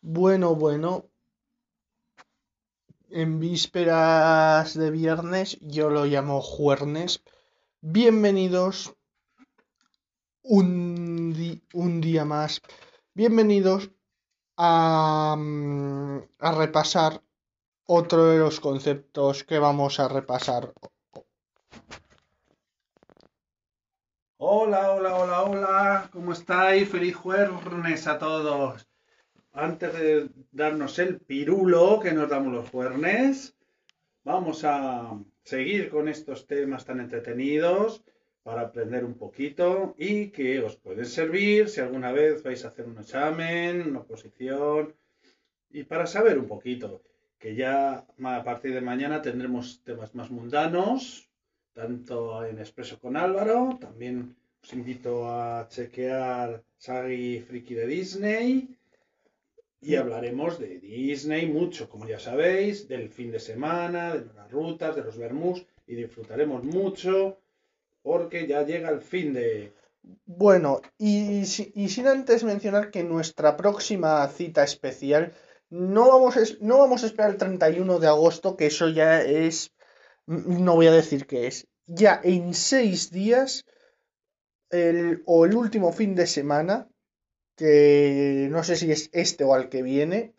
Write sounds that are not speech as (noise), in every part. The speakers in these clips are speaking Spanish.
Bueno, bueno. En vísperas de viernes, yo lo llamo juernes. Bienvenidos un, un día más. Bienvenidos a, mm, a repasar otro de los conceptos que vamos a repasar. Hola, hola, hola, hola, ¿cómo estáis? Feliz jueves a todos. Antes de darnos el pirulo que nos damos los jueves, vamos a seguir con estos temas tan entretenidos para aprender un poquito y que os pueden servir si alguna vez vais a hacer un examen, una oposición y para saber un poquito que ya a partir de mañana tendremos temas más mundanos, tanto en Expreso con Álvaro, también os invito a chequear Sagi Friki de Disney y hablaremos de Disney mucho, como ya sabéis, del fin de semana, de las rutas, de los Bermús y disfrutaremos mucho porque ya llega el fin de... Bueno, y, si- y sin antes mencionar que nuestra próxima cita especial no vamos a, no vamos a esperar el 31 de agosto, que eso ya es, mm, no voy a decir qué es, ya en seis días el, o el último fin de semana, que no sé si es este o al que viene,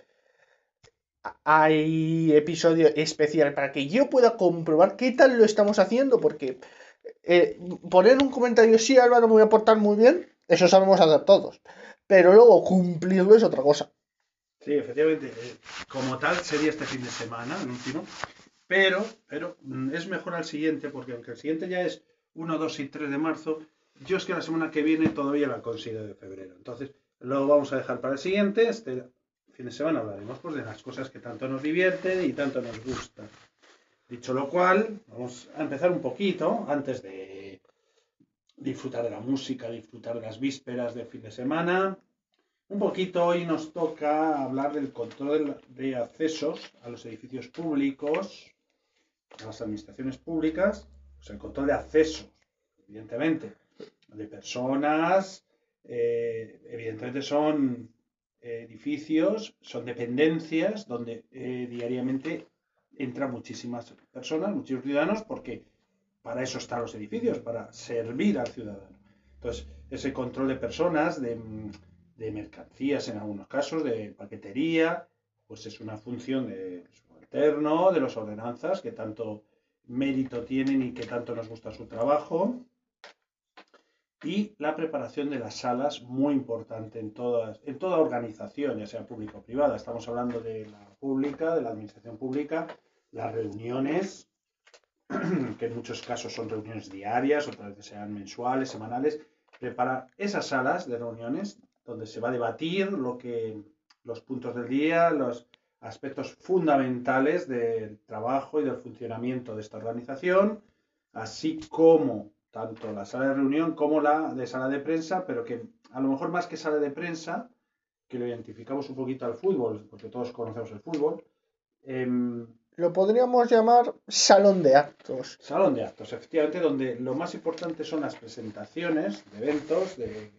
hay episodio especial para que yo pueda comprobar qué tal lo estamos haciendo, porque eh, poner un comentario, sí, Álvaro, me voy a portar muy bien, eso sabemos hacer todos, pero luego cumplirlo es otra cosa. Sí, efectivamente, eh, como tal sería este fin de semana, el último, pero, pero mm, es mejor al siguiente, porque aunque el siguiente ya es 1, 2 y 3 de marzo, yo es que la semana que viene todavía la consigo de febrero. Entonces, lo vamos a dejar para el siguiente. Este fin de semana hablaremos pues, de las cosas que tanto nos divierten y tanto nos gustan. Dicho lo cual, vamos a empezar un poquito antes de disfrutar de la música, disfrutar de las vísperas del fin de semana. Un poquito hoy nos toca hablar del control de accesos a los edificios públicos, a las administraciones públicas, pues el control de accesos, evidentemente, de personas, eh, evidentemente son eh, edificios, son dependencias donde eh, diariamente entran muchísimas personas, muchísimos ciudadanos, porque para eso están los edificios, para servir al ciudadano. Entonces, ese control de personas, de, de mercancías en algunos casos, de paquetería, pues es una función de subalterno, de las ordenanzas, que tanto mérito tienen y que tanto nos gusta su trabajo. Y la preparación de las salas, muy importante en, todas, en toda organización, ya sea pública o privada. Estamos hablando de la pública, de la administración pública, las reuniones, (clears throat) que en muchos casos son reuniones diarias, otras veces sean mensuales, semanales. Preparar esas salas de reuniones donde se va a debatir lo que, los puntos del día, los aspectos fundamentales del trabajo y del funcionamiento de esta organización, así como tanto la sala de reunión como la de sala de prensa, pero que a lo mejor más que sala de prensa, que lo identificamos un poquito al fútbol, porque todos conocemos el fútbol, em, Lo podríamos llamar salón de actos. salón de actos, efectivamente, donde lo más importante son las presentaciones de eventos, de,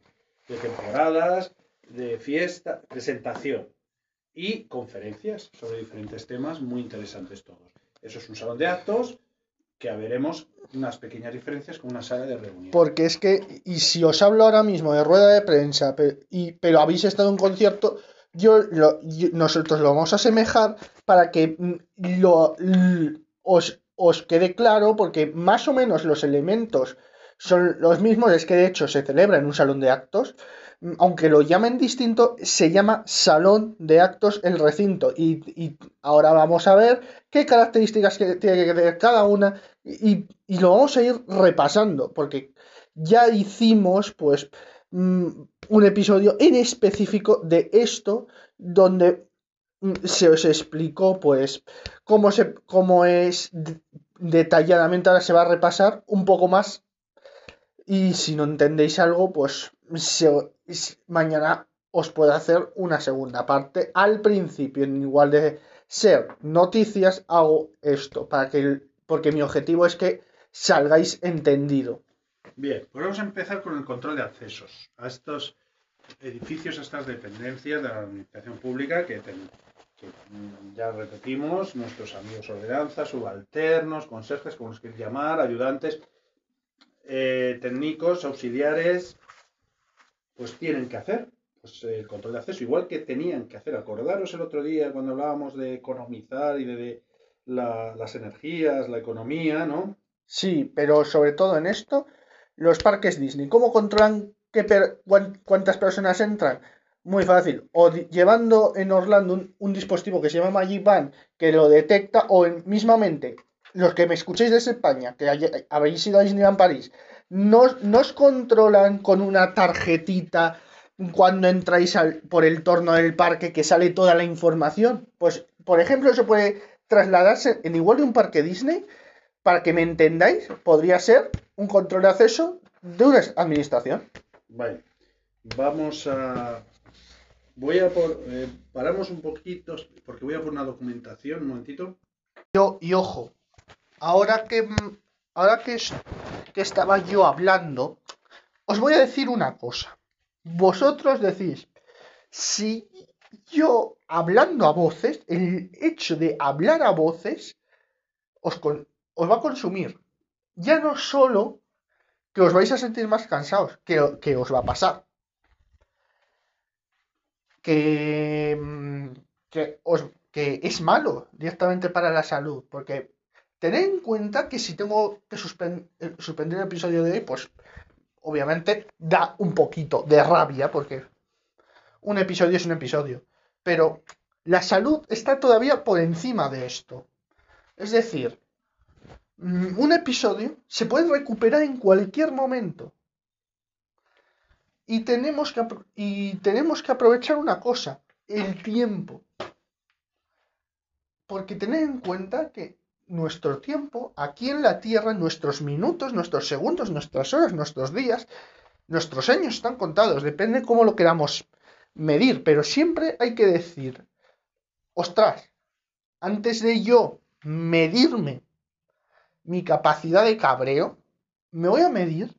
de temporadas, de fiesta, presentación y conferencias sobre diferentes temas muy interesantes todos. Eso es un salón de actos que veremos unas pequeñas diferencias con una sala de reunión. Porque es que, y si os hablo ahora mismo de rueda de prensa, pero habéis estado en un concierto, yo, nosotros lo vamos a asemejar para que mm, lo, os, os quede claro, porque más o menos los elementos son los mismos, es que de hecho se celebra en un salón de actos, aunque lo llamen distinto, se llama salón de actos el recinto. Y, y ahora vamos a ver qué características tiene que tener cada una y, y lo vamos a ir repasando, porque ya hicimos, pues, mm, un episodio en específico de esto, donde mm, se os explicó, pues, cómo, se, cómo es detalladamente. Ahora se va a repasar un poco más. Y si no entendéis algo, pues, se- mañana os puedo hacer una segunda parte. Al principio, en igual de ser noticias, hago esto, para que porque mi objetivo es que salgáis entendido. Bien, pues vamos a empezar con el control de accesos a estos edificios, estas dependencias de la administración pública que, que, mm, ya repetimos, nuestros amigos ordenanzas, subalternos, conserjes, como los queréis llamar, ayudantes, eh, técnicos, auxiliares, pues tienen que hacer pues, el control de acceso, igual que tenían que hacer. Acordaros el otro día cuando hablábamos de economizar y de, la- las energías, la economía, ¿no? Sí, pero sobre todo en esto, los parques Disney, ¿cómo controlan qué per- cuán- cuántas personas entran? Muy fácil, o llevando en Orlando un, dispositivo que se llama Magic Band que lo detecta, o en- mismamente, los que me escuchéis desde España, que habéis ido a Disneyland París, nos, nos controlan con una tarjetita cuando entráis al- por el torno del parque que sale toda la información. Pues, por ejemplo, eso puede trasladarse en igual de un parque Disney para que me entendáis, podría ser un control de acceso de una administración. Vale, vamos a... Voy a por... eh, paramos un poquito, porque voy a por una documentación, un momentito. Yo, y ojo, ahora que, mm, ahora que, es- que estaba yo hablando, os voy a decir una cosa. Vosotros decís, si yo hablando a voces, el hecho de hablar a voces os, va a consumir. Ya no solo que os vais a sentir más cansados, que, os va a pasar. Mm, que es malo directamente para la salud, porque tened en cuenta que si tengo que eh, suspender el episodio de hoy, pues obviamente da un poquito de rabia, porque un episodio es un episodio, pero la salud está todavía por encima de esto. Es decir, mm, un episodio se puede recuperar en cualquier momento. Y tenemos que, y tenemos que aprovechar una cosa, el tiempo. Porque tened en cuenta que nuestro tiempo aquí en la Tierra, nuestros minutos, nuestros segundos, nuestras horas, nuestros días, nuestros años están contados, depende cómo lo queramos medir, pero siempre hay que decir, ostras, antes de yo medirme mi capacidad de cabreo, me voy a medir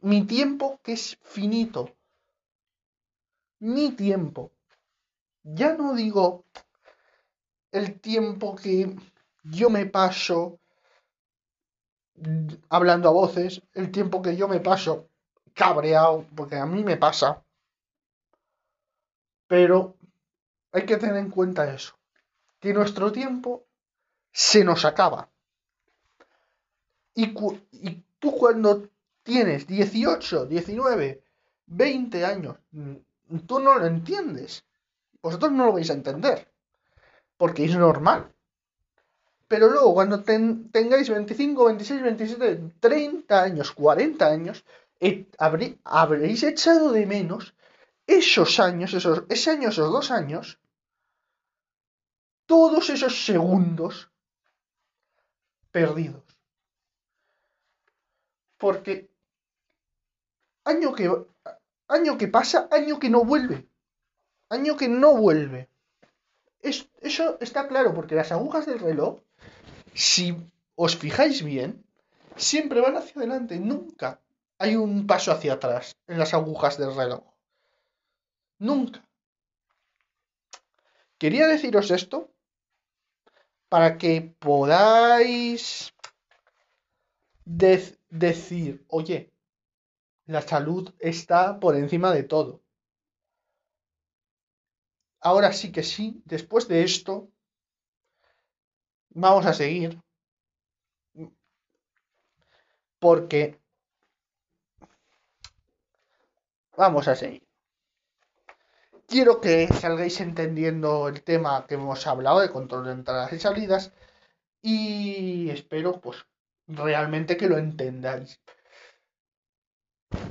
mi tiempo que es finito. Mi tiempo. Ya no digo el tiempo que yo me paso hablando a voces, el tiempo que yo me paso cabreado, porque a mí me pasa. Pero hay que tener en cuenta eso, que nuestro tiempo se nos acaba. Y tú cuando tienes 18, 19, 20 años, mm, tú no lo entiendes. Vosotros no lo vais a entender, porque es normal. Pero luego cuando ten- tengáis 25, 26, 27, 30 años, 40 años, eh, habré- habréis echado de menos esos años, esos, ese año, esos dos años, todos esos segundos perdidos. Porque año que, año que pasa, año que no vuelve. Año que no vuelve. Es- eso está claro, porque las agujas del reloj, si os fijáis bien, siempre van hacia adelante. Nunca hay un paso hacia atrás en las agujas del reloj. Nunca. Quería deciros esto para que podáis dec- decir, oye, la salud está por encima de todo. Ahora sí que sí, después de esto, vamos a seguir. Porque vamos a seguir. Quiero que salgáis entendiendo el tema que hemos hablado de control de entradas y salidas. Y espero, pues, realmente que lo entendáis.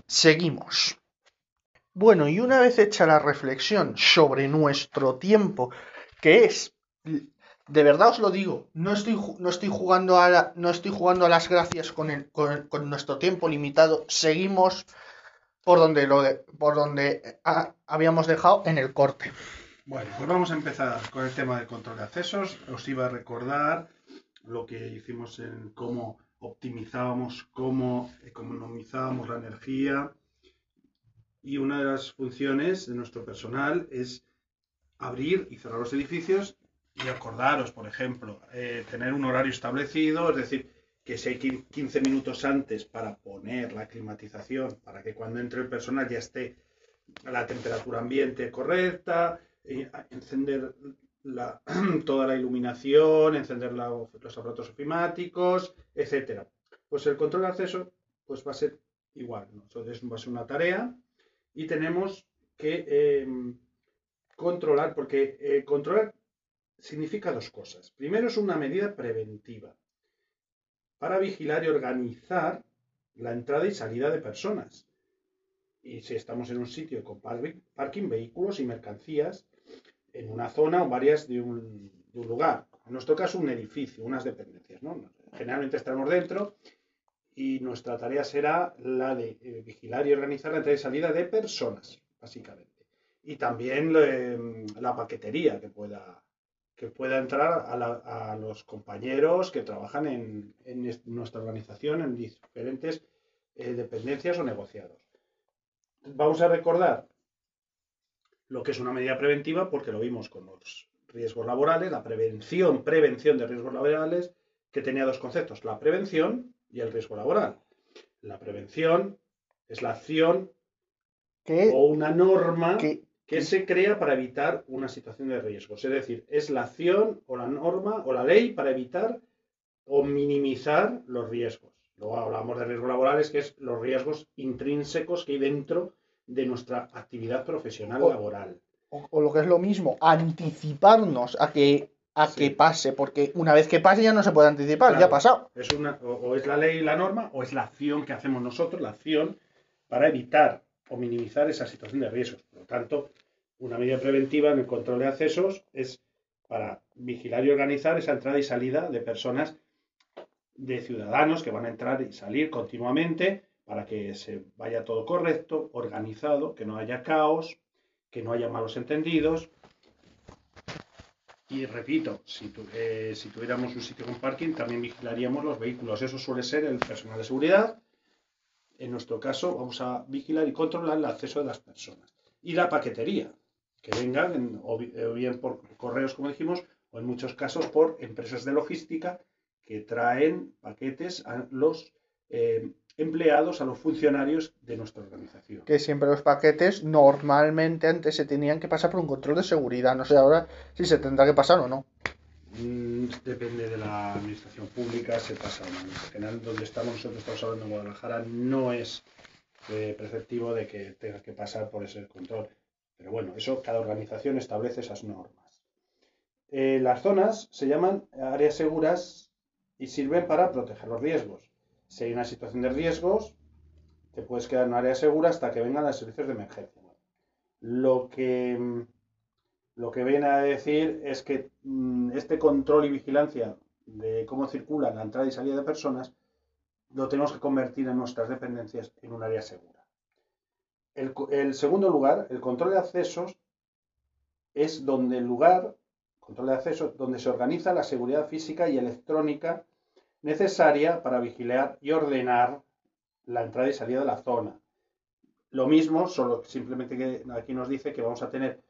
Seguimos. Bueno, y una vez hecha la reflexión sobre nuestro tiempo, que es, de verdad os lo digo, no estoy, no estoy jugando a no estoy jugando a las gracias con, el- con nuestro tiempo limitado, seguimos por donde lo de- por donde ah, habíamos dejado en el corte. Bueno, pues vamos a empezar con el tema del control de accesos. Os iba a recordar lo que hicimos en cómo optimizábamos, cómo economizábamos la energía. Y una de las funciones de nuestro personal es abrir y cerrar los edificios y acordaros, por ejemplo, eh, tener un horario establecido, es decir, que si hay 15 minutos antes para poner la climatización, para que cuando entre el personal ya esté a la temperatura ambiente correcta, encender (clears throat) toda la iluminación, encender los aparatos ofimáticos, etcétera. Pues el control de acceso pues va a ser igual. Entonces va a ser una tarea y tenemos que em, controlar, porque eh, controlar significa dos cosas. Primero es una medida preventiva para vigilar y organizar la entrada y salida de personas. Y si estamos en un sitio con parking, vehículos y mercancías, en una zona o varias de un, lugar. En nuestro caso, un edificio, unas dependencias. Generalmente estamos dentro y nuestra tarea será la de eh, vigilar y organizar la entrada y salida de personas, básicamente. Y también em, la paquetería que pueda, que pueda entrar a, los compañeros que trabajan en, nuestra organización, en diferentes eh, dependencias o negociados. Vamos a recordar lo que es una medida preventiva porque lo vimos con los riesgos laborales, la prevención, prevención de riesgos laborales, que tenía dos conceptos, la prevención y el riesgo laboral. La prevención es la acción o una norma que, se crea para evitar una situación de riesgo. Es decir, es la acción o la norma o la ley para evitar o minimizar los riesgos. Luego hablamos de riesgos laborales, que es los riesgos intrínsecos que hay dentro de nuestra actividad profesional laboral. o, lo que es lo mismo, anticiparnos a que a que pase, porque una vez que pase ya no se puede anticipar, ya ha pasado. Es una, o, es la ley y la norma, o es la acción que hacemos nosotros, la acción para evitar o minimizar esa situación de riesgos. Por lo tanto, una medida preventiva en el control de accesos es para vigilar y organizar esa entrada y salida de personas, de ciudadanos que van a entrar y salir continuamente para que se vaya todo correcto, organizado, que no haya caos, que no haya malos entendidos y repito, eh, si, tuviéramos un sitio con parking, también vigilaríamos los vehículos. Eso suele ser el personal de seguridad. En nuestro caso, vamos a vigilar y controlar el acceso de las personas. Y la paquetería, que vengan o, bien por correos, como dijimos, o en muchos casos por empresas de logística que traen paquetes a los eh, empleados, a los funcionarios de nuestra organización. Que siempre los paquetes normalmente antes se tenían que pasar por un control de seguridad. No sé ahora si se tendrá que pasar o no. Mm, depende de la administración pública, se pasa o no. En general, donde estamos nosotros, estamos hablando en Guadalajara, no es eh, preceptivo de que tenga que pasar por ese control. Pero bueno, eso cada organización establece esas normas. Eh, las zonas se llaman áreas seguras y sirven para proteger los riesgos si hay una situación de riesgos, te puedes quedar en un área segura hasta que vengan los servicios de emergencia. Lo que, lo que viene a decir es que mm, este control y vigilancia de cómo circula la entrada y salida de personas lo tenemos que convertir en nuestras dependencias en un área segura. El, el segundo lugar, el control de accesos, es donde el lugar, control de accesos, donde se organiza la seguridad física y electrónica necesaria para vigilar y ordenar la entrada y salida de la zona. Lo mismo, solo simplemente que aquí nos dice que vamos a tener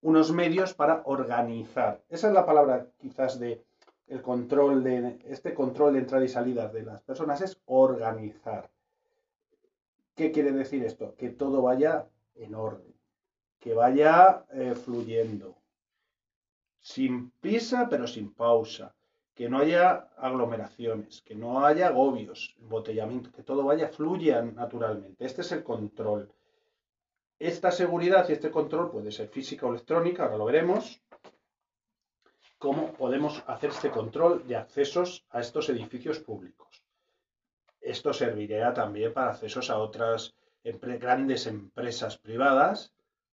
unos medios para organizar. Esa es la palabra quizás de el control de este control de entrada y salida de las personas es organizar. ¿Qué quiere decir esto? Que todo vaya en orden, que vaya eh, fluyendo, sin prisa pero sin pausa, que no haya aglomeraciones, que no haya agobios, embotellamiento, que todo vaya, fluya naturalmente. Este es el control. Esta seguridad y este control puede ser física o electrónica, ahora lo veremos. Cómo podemos hacer este control de accesos a estos edificios públicos. Esto serviría también para accesos a otras grandes empresas privadas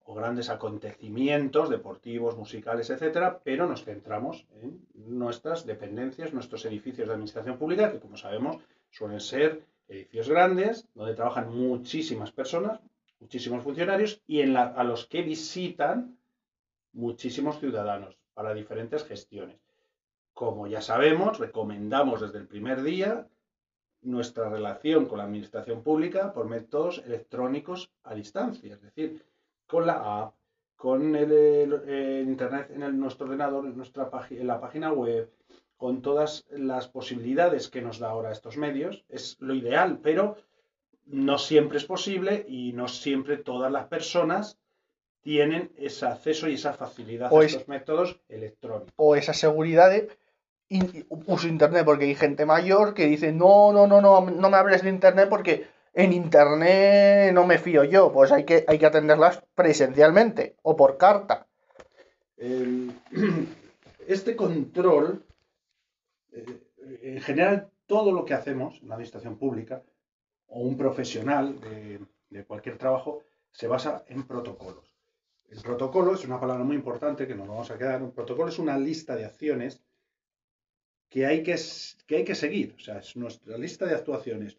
o grandes acontecimientos deportivos, musicales, etcétera, pero nos centramos en nuestras dependencias, nuestros edificios de administración pública, que como sabemos suelen ser edificios grandes, donde trabajan muchísimas personas, muchísimos funcionarios y en a los que visitan muchísimos ciudadanos para diferentes gestiones. Como ya sabemos, recomendamos desde el primer día nuestra relación con la administración pública por métodos electrónicos a distancia, es decir, con la app, con el, internet en nuestro ordenador, en, nuestra en la página web, con todas las posibilidades que nos da ahora estos medios. Es lo ideal, pero no siempre es posible y no siempre todas las personas tienen ese acceso y esa facilidad a estos métodos electrónicos. O esa seguridad de uso internet, porque hay gente mayor que dice, no, no, no, no, no me hables de internet porque en internet no me fío yo, pues hay que, hay que atenderlas presencialmente o por carta. (clears throat) este control, eh, en general, todo lo que hacemos en la administración pública o un profesional de, de cualquier trabajo se basa en protocolos. El protocolo es una palabra muy importante que nos vamos a quedar. Un protocolo es una lista de acciones que hay que, que, hay que seguir. O sea, es nuestra lista de actuaciones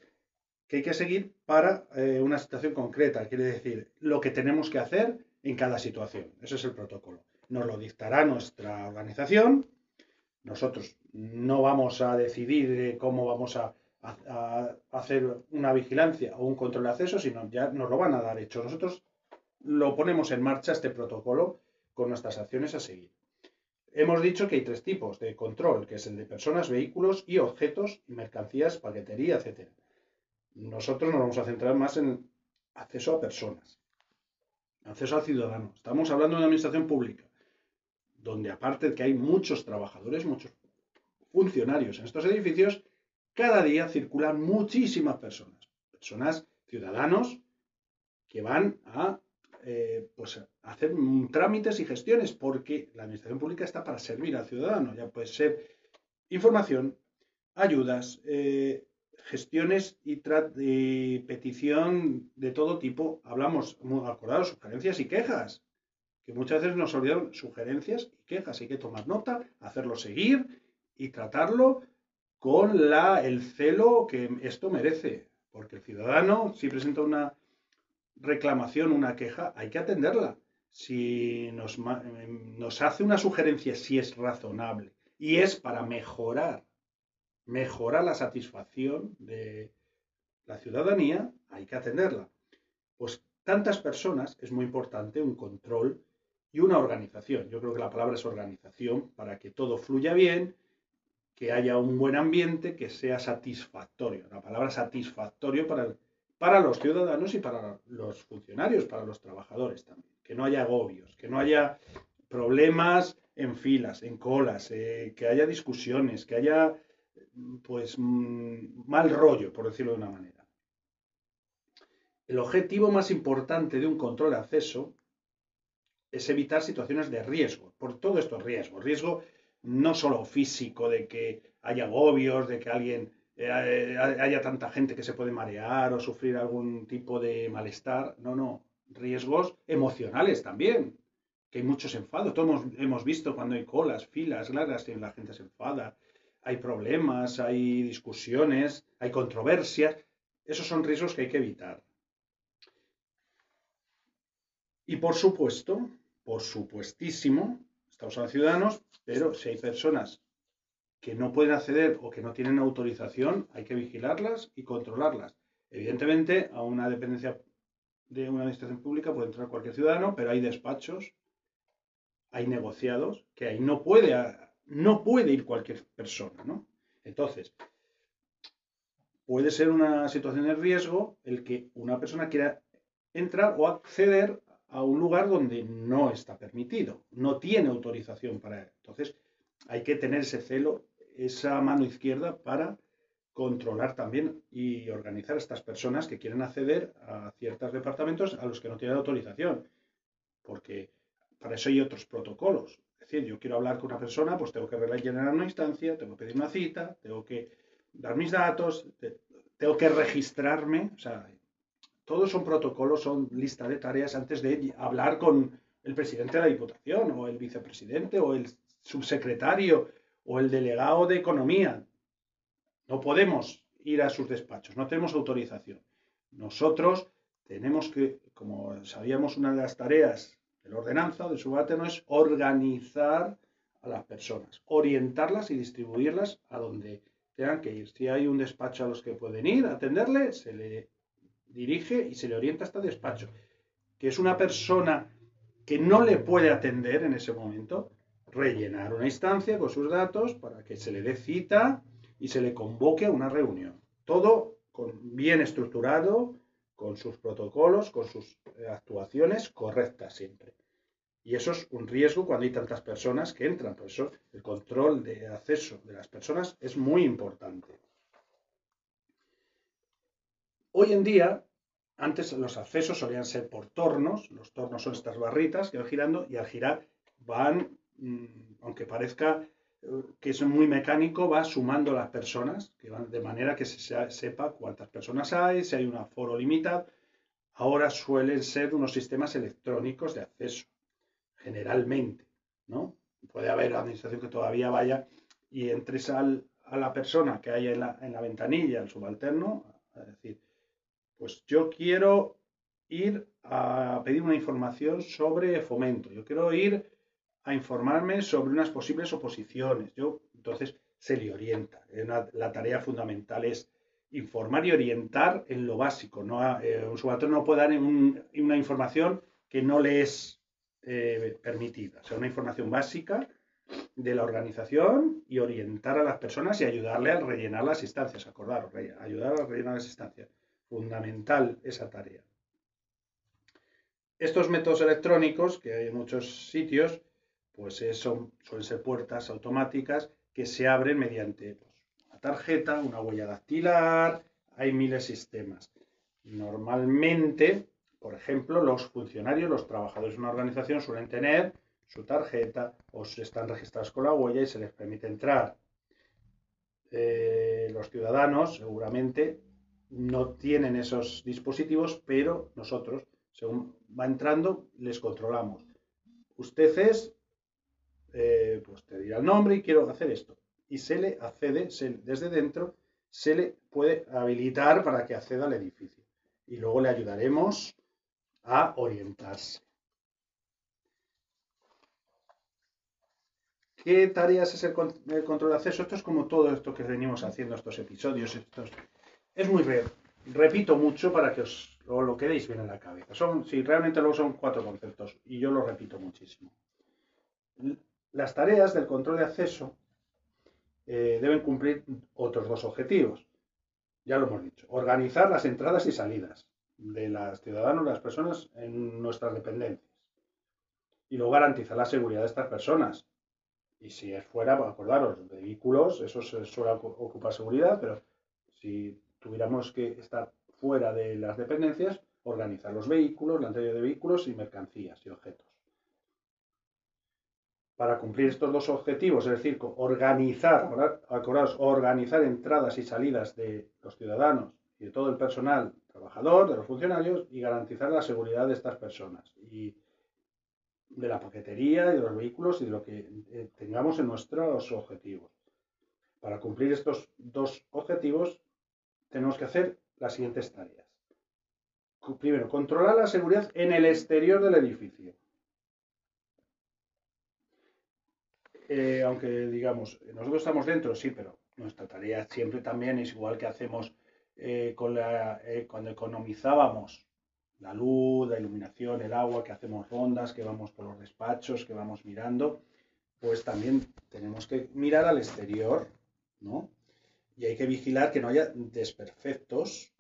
que hay que seguir para eh, una situación concreta. Quiere decir, lo que tenemos que hacer en cada situación. Ese es el protocolo. Nos lo dictará nuestra organización. Nosotros no vamos a decidir cómo vamos a, a, hacer una vigilancia o un control de acceso, sino ya nos lo van a dar hecho. Nosotros lo ponemos en marcha, este protocolo, con nuestras acciones a seguir. Hemos dicho que hay tres tipos de control, que es el de personas, vehículos y objetos, mercancías, paquetería, etc. Nosotros nos vamos a centrar más en acceso a personas, acceso al ciudadano. Estamos hablando de una administración pública, donde aparte de que hay muchos trabajadores, muchos funcionarios en estos edificios, cada día circulan muchísimas personas, personas, ciudadanos, que van a eh, pues, hacer trámites y gestiones, porque la administración pública está para servir al ciudadano. Ya puede ser información, ayudas, eh, gestiones y, petición de todo tipo. Hablamos, acordados, sugerencias y quejas, que muchas veces nos olvidan sugerencias y quejas. Hay que tomar nota, hacerlo seguir y tratarlo con la, el celo que esto merece. Porque el ciudadano, si presenta una reclamación, una queja, hay que atenderla. Si nos, nos hace una sugerencia, si es razonable y es para mejorar, mejorar la satisfacción de la ciudadanía, hay que atenderla. Pues tantas personas es muy importante un control y una organización. Yo creo que la palabra es organización para que todo fluya bien, que haya un buen ambiente, que sea satisfactorio. La palabra satisfactorio para el para los ciudadanos y para los funcionarios, para los trabajadores también. Que no haya agobios, que no haya problemas en filas, en colas, eh, que haya discusiones, que haya pues mm, mal rollo, por decirlo de una manera. El objetivo más importante de un control de acceso es evitar situaciones de riesgo, por todo esto riesgo, riesgo no solo físico, de que haya agobios, de que alguien eh, haya tanta gente que se puede marear o sufrir algún tipo de malestar. No, no, riesgos emocionales también, que hay muchos enfados. Todos hemos, visto cuando hay colas, filas largas, la gente se enfada, hay problemas, hay discusiones, hay controversias. Esos son riesgos que hay que evitar. Y por supuesto, por supuestísimo, estamos hablando de ciudadanos, pero si hay personas que no pueden acceder o que no tienen autorización, hay que vigilarlas y controlarlas. Evidentemente, a una dependencia de una administración pública puede entrar cualquier ciudadano, pero hay despachos, hay negociados, que ahí no puede, no puede ir cualquier persona, ¿no? Entonces, puede ser una situación de riesgo el que una persona quiera entrar o acceder a un lugar donde no está permitido, no tiene autorización para él. Entonces, hay que tener ese celo, esa mano izquierda para controlar también y organizar a estas personas que quieren acceder a ciertos departamentos a los que no tienen autorización. Porque para eso hay otros protocolos. Decir, yo quiero hablar con una persona, pues tengo que rellenar una instancia, tengo que pedir una cita, tengo que dar mis datos, tengo que registrarme. O sea, todos son protocolos, son lista de tareas antes de hablar con el presidente de la Diputación o el vicepresidente o el subsecretario o el delegado de economía. No podemos ir a sus despachos, no tenemos autorización. Nosotros tenemos que, como sabíamos, una de las tareas de la ordenanza de no es organizar a las personas, orientarlas y distribuirlas a donde tengan que ir. Si hay un despacho a los que pueden ir a atenderle, se le dirige y se le orienta hasta despacho. Que es una persona que no le puede atender en ese momento, rellenar una instancia con sus datos para que se le dé cita y se le convoque a una reunión. Todo bien estructurado, con sus protocolos, con sus eh, actuaciones correctas siempre. Y eso es un riesgo cuando hay tantas personas que entran. Por eso el control de acceso de las personas es muy importante. Hoy en día, antes los accesos solían ser por tornos. Los tornos son estas barritas que van girando y al girar van, mm, aunque parezca que es muy mecánico, va sumando las personas, que van, de manera que se sepa cuántas personas hay, si hay un aforo limitado. Ahora suelen ser unos sistemas electrónicos de acceso, generalmente, ¿no? Puede haber administración que todavía vaya y entres a la persona que hay en la, en la ventanilla, el subalterno, a decir, pues yo quiero ir a pedir una información sobre fomento, yo quiero ir a informarme sobre unas posibles oposiciones. Yo, entonces, se le orienta. la tarea fundamental es informar y orientar en lo básico. ¿no? Eh, un subalterno no puede dar una información que no le es eh, permitida. O sea, una información básica de la organización y orientar a las personas y ayudarle a rellenar las instancias. Acordaros, ayudar a rellenar las instancias. Fundamental esa tarea. Estos métodos electrónicos, que hay en muchos sitios, pues son, suelen ser puertas automáticas que se abren mediante pues, una tarjeta, una huella dactilar, hay miles de sistemas. Normalmente, por ejemplo, los funcionarios, los trabajadores de una organización suelen tener su tarjeta o están registrados con la huella y se les permite entrar. Eh, los ciudadanos seguramente no tienen esos dispositivos, pero nosotros, según va entrando, les controlamos. Usted es eh, pues te dirá el nombre y quiero hacer esto. Y se le accede, desde dentro, se le puede habilitar para que acceda al edificio. Y luego le ayudaremos a orientarse. ¿Qué tareas es el, control de acceso? Esto es como todo esto que venimos haciendo, estos episodios. Estos... Es muy real. Repito mucho para que os lo quedéis bien en la cabeza. Son, si realmente luego son cuatro conceptos y yo lo repito muchísimo. Las tareas del control de acceso eh, deben cumplir otros dos objetivos. Ya lo hemos dicho. Organizar las entradas y salidas de los ciudadanos, las personas en nuestras dependencias. Y luego garantizar la seguridad de estas personas. Y si es fuera, acordaros, vehículos, eso se suele ocupar seguridad, pero si tuviéramos que estar fuera de las dependencias, organizar los vehículos, la entrega de vehículos y mercancías y objetos para cumplir estos dos objetivos, es decir, organizar, acordaos, organizar entradas y salidas de los ciudadanos y de todo el personal trabajador, de los funcionarios, y garantizar la seguridad de estas personas y de la paquetería y de los vehículos y de lo que eh, tengamos en nuestros objetivos. Para cumplir estos dos objetivos tenemos que hacer las siguientes tareas. Primero, controlar la seguridad en el exterior del edificio. Eh, aunque digamos, nosotros estamos dentro, sí, pero nuestra tarea siempre también es igual que hacemos eh, con la, eh, cuando economizábamos la luz, la iluminación, el agua, que hacemos rondas, que vamos por los despachos, que vamos mirando, pues también tenemos que mirar al exterior, ¿no? Y hay que vigilar que no haya desperfectos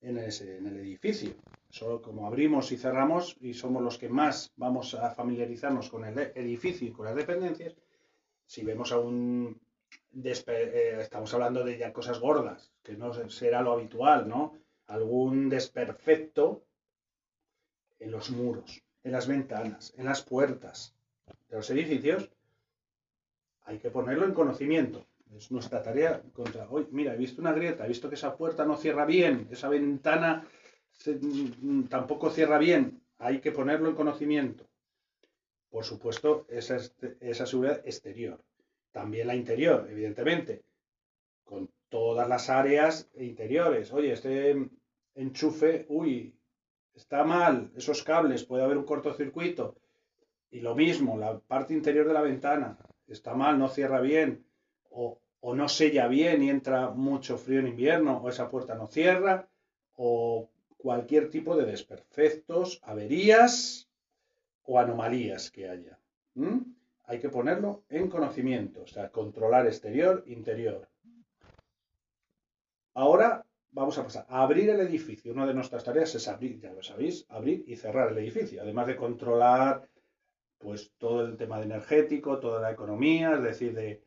en, ese, en el edificio. Solo como abrimos y cerramos y somos los que más vamos a familiarizarnos con el edificio y con las dependencias, si vemos a un... Eh, estamos hablando de ya cosas gordas, que no será lo habitual, ¿no? Algún desperfecto en los muros, en las ventanas, en las puertas de los edificios, hay que ponerlo en conocimiento. Es nuestra tarea contra, hoy, mira, he visto una grieta, he visto que esa puerta no cierra bien, esa ventana Mm, tampoco cierra bien, hay que ponerlo en conocimiento. Por supuesto, esa, esa seguridad exterior. También la interior, evidentemente, con todas las áreas interiores. Oye, este enchufe, uy, está mal, esos cables, puede haber un cortocircuito. Y lo mismo, la parte interior de la ventana, está mal, no cierra bien. O no sella bien y entra mucho frío en invierno, o esa puerta no cierra, o cualquier tipo de desperfectos, averías o anomalías que haya. Hay que ponerlo en conocimiento, o sea, controlar exterior, interior. Ahora vamos a pasar a abrir el edificio. Una de nuestras tareas es abrir, ya lo sabéis, abrir y cerrar el edificio, además de controlar pues todo el tema de energético, toda la economía, es decir, de,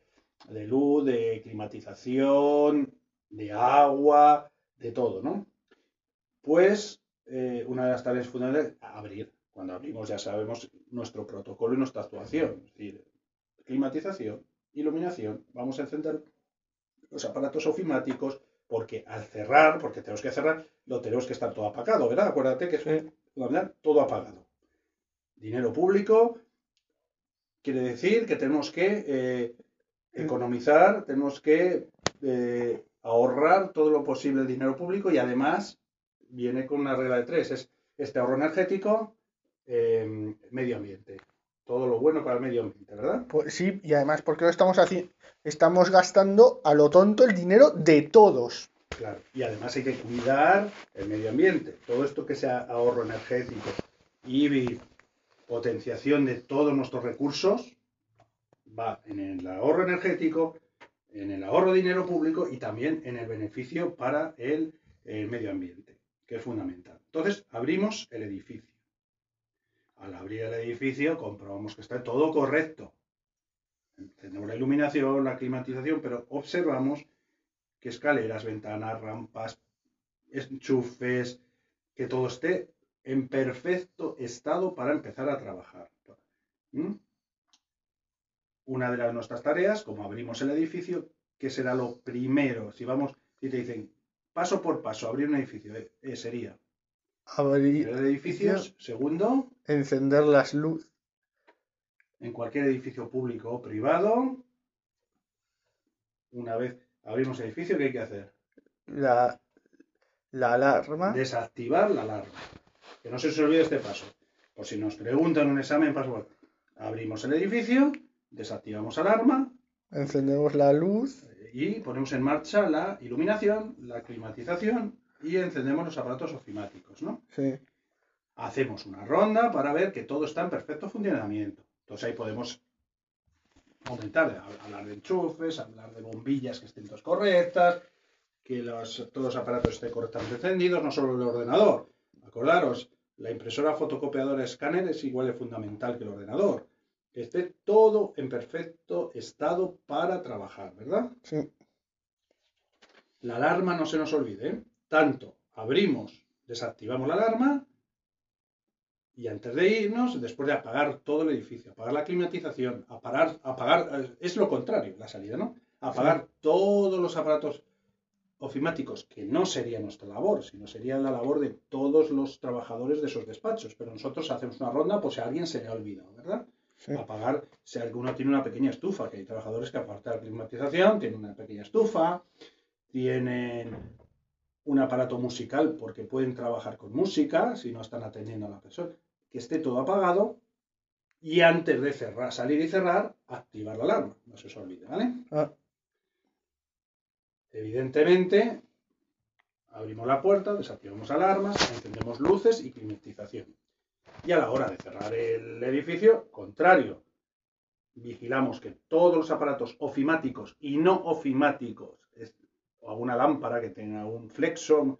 de luz, de climatización, de agua, de todo, ¿no? Pues eh, una de las tareas fundamentales es abrir. Cuando abrimos ya sabemos nuestro protocolo y nuestra actuación. Es decir, climatización, iluminación, vamos a encender los aparatos ofimáticos, porque al cerrar, porque tenemos que cerrar, lo tenemos que estar todo apagado, ¿verdad? Acuérdate que es todo apagado. Dinero público quiere decir que tenemos que eh, economizar, tenemos que eh, ahorrar todo lo posible el dinero público y además viene con una regla de tres, es este ahorro energético, eh, medio ambiente. Todo lo bueno para el medio ambiente, ¿verdad? Pues sí, y además porque lo estamos haciendo, estamos gastando a lo tonto el dinero de todos. Claro, y además hay que cuidar el medio ambiente. Todo esto que sea ahorro energético y potenciación de todos nuestros recursos va en el ahorro energético, en el ahorro de dinero público y también en el beneficio para el, medio ambiente, que es fundamental. Entonces, abrimos el edificio. Al abrir el edificio, comprobamos que está todo correcto. Tenemos la iluminación, la climatización, pero observamos que escaleras, ventanas, rampas, enchufes, que todo esté en perfecto estado para empezar a trabajar. ¿Mm? Una de nuestras tareas, como abrimos el edificio, ¿qué será lo primero? Si vamos, si te dicen paso por paso, abrir un edificio, eh, eh, sería abrir el edificio, segundo, encender las luces. En cualquier edificio público o privado, una vez abrimos el edificio, ¿qué hay que hacer? La, la alarma. Desactivar la alarma. Que no se os olvide este paso. Por si nos preguntan un examen, paso Abrimos el edificio, desactivamos alarma. Encendemos la luz. Y ponemos en marcha la iluminación, la climatización y encendemos los aparatos ofimáticos, ¿no? Sí. Hacemos una ronda para ver que todo está en perfecto funcionamiento. Entonces ahí podemos aumentar, hablar de enchufes, hablar de bombillas que estén todas correctas, que los, todos los aparatos estén correctamente encendidos, no solo el ordenador. Acordaros, la impresora fotocopiadora escáner es igual de fundamental que el ordenador que esté todo en perfecto estado para trabajar, ¿verdad? Sí. La alarma no se nos olvide. ¿eh? Tanto abrimos, desactivamos la alarma y antes de irnos, después de apagar todo el edificio, apagar la climatización, apagar, apagar es lo contrario, la salida, ¿no? Apagar todos los aparatos ofimáticos, que no sería nuestra labor, sino sería la labor de todos los trabajadores de esos despachos. Pero nosotros hacemos una ronda por si a alguien se le ha olvidado, ¿verdad? Apagar si alguno tiene una pequeña estufa, que hay trabajadores que aparte de la climatización tienen una pequeña estufa, tienen un aparato musical porque pueden trabajar con música si no están atendiendo a la persona, que esté todo apagado y antes de cerrar, salir y cerrar, activar la alarma, no se os olvide, ¿vale? Ah. Evidentemente, abrimos la puerta, desactivamos alarmas, encendemos luces y climatización. Y a la hora de cerrar el edificio, contrario, vigilamos que todos los aparatos ofimáticos y no ofimáticos, o alguna lámpara que tenga un flexo,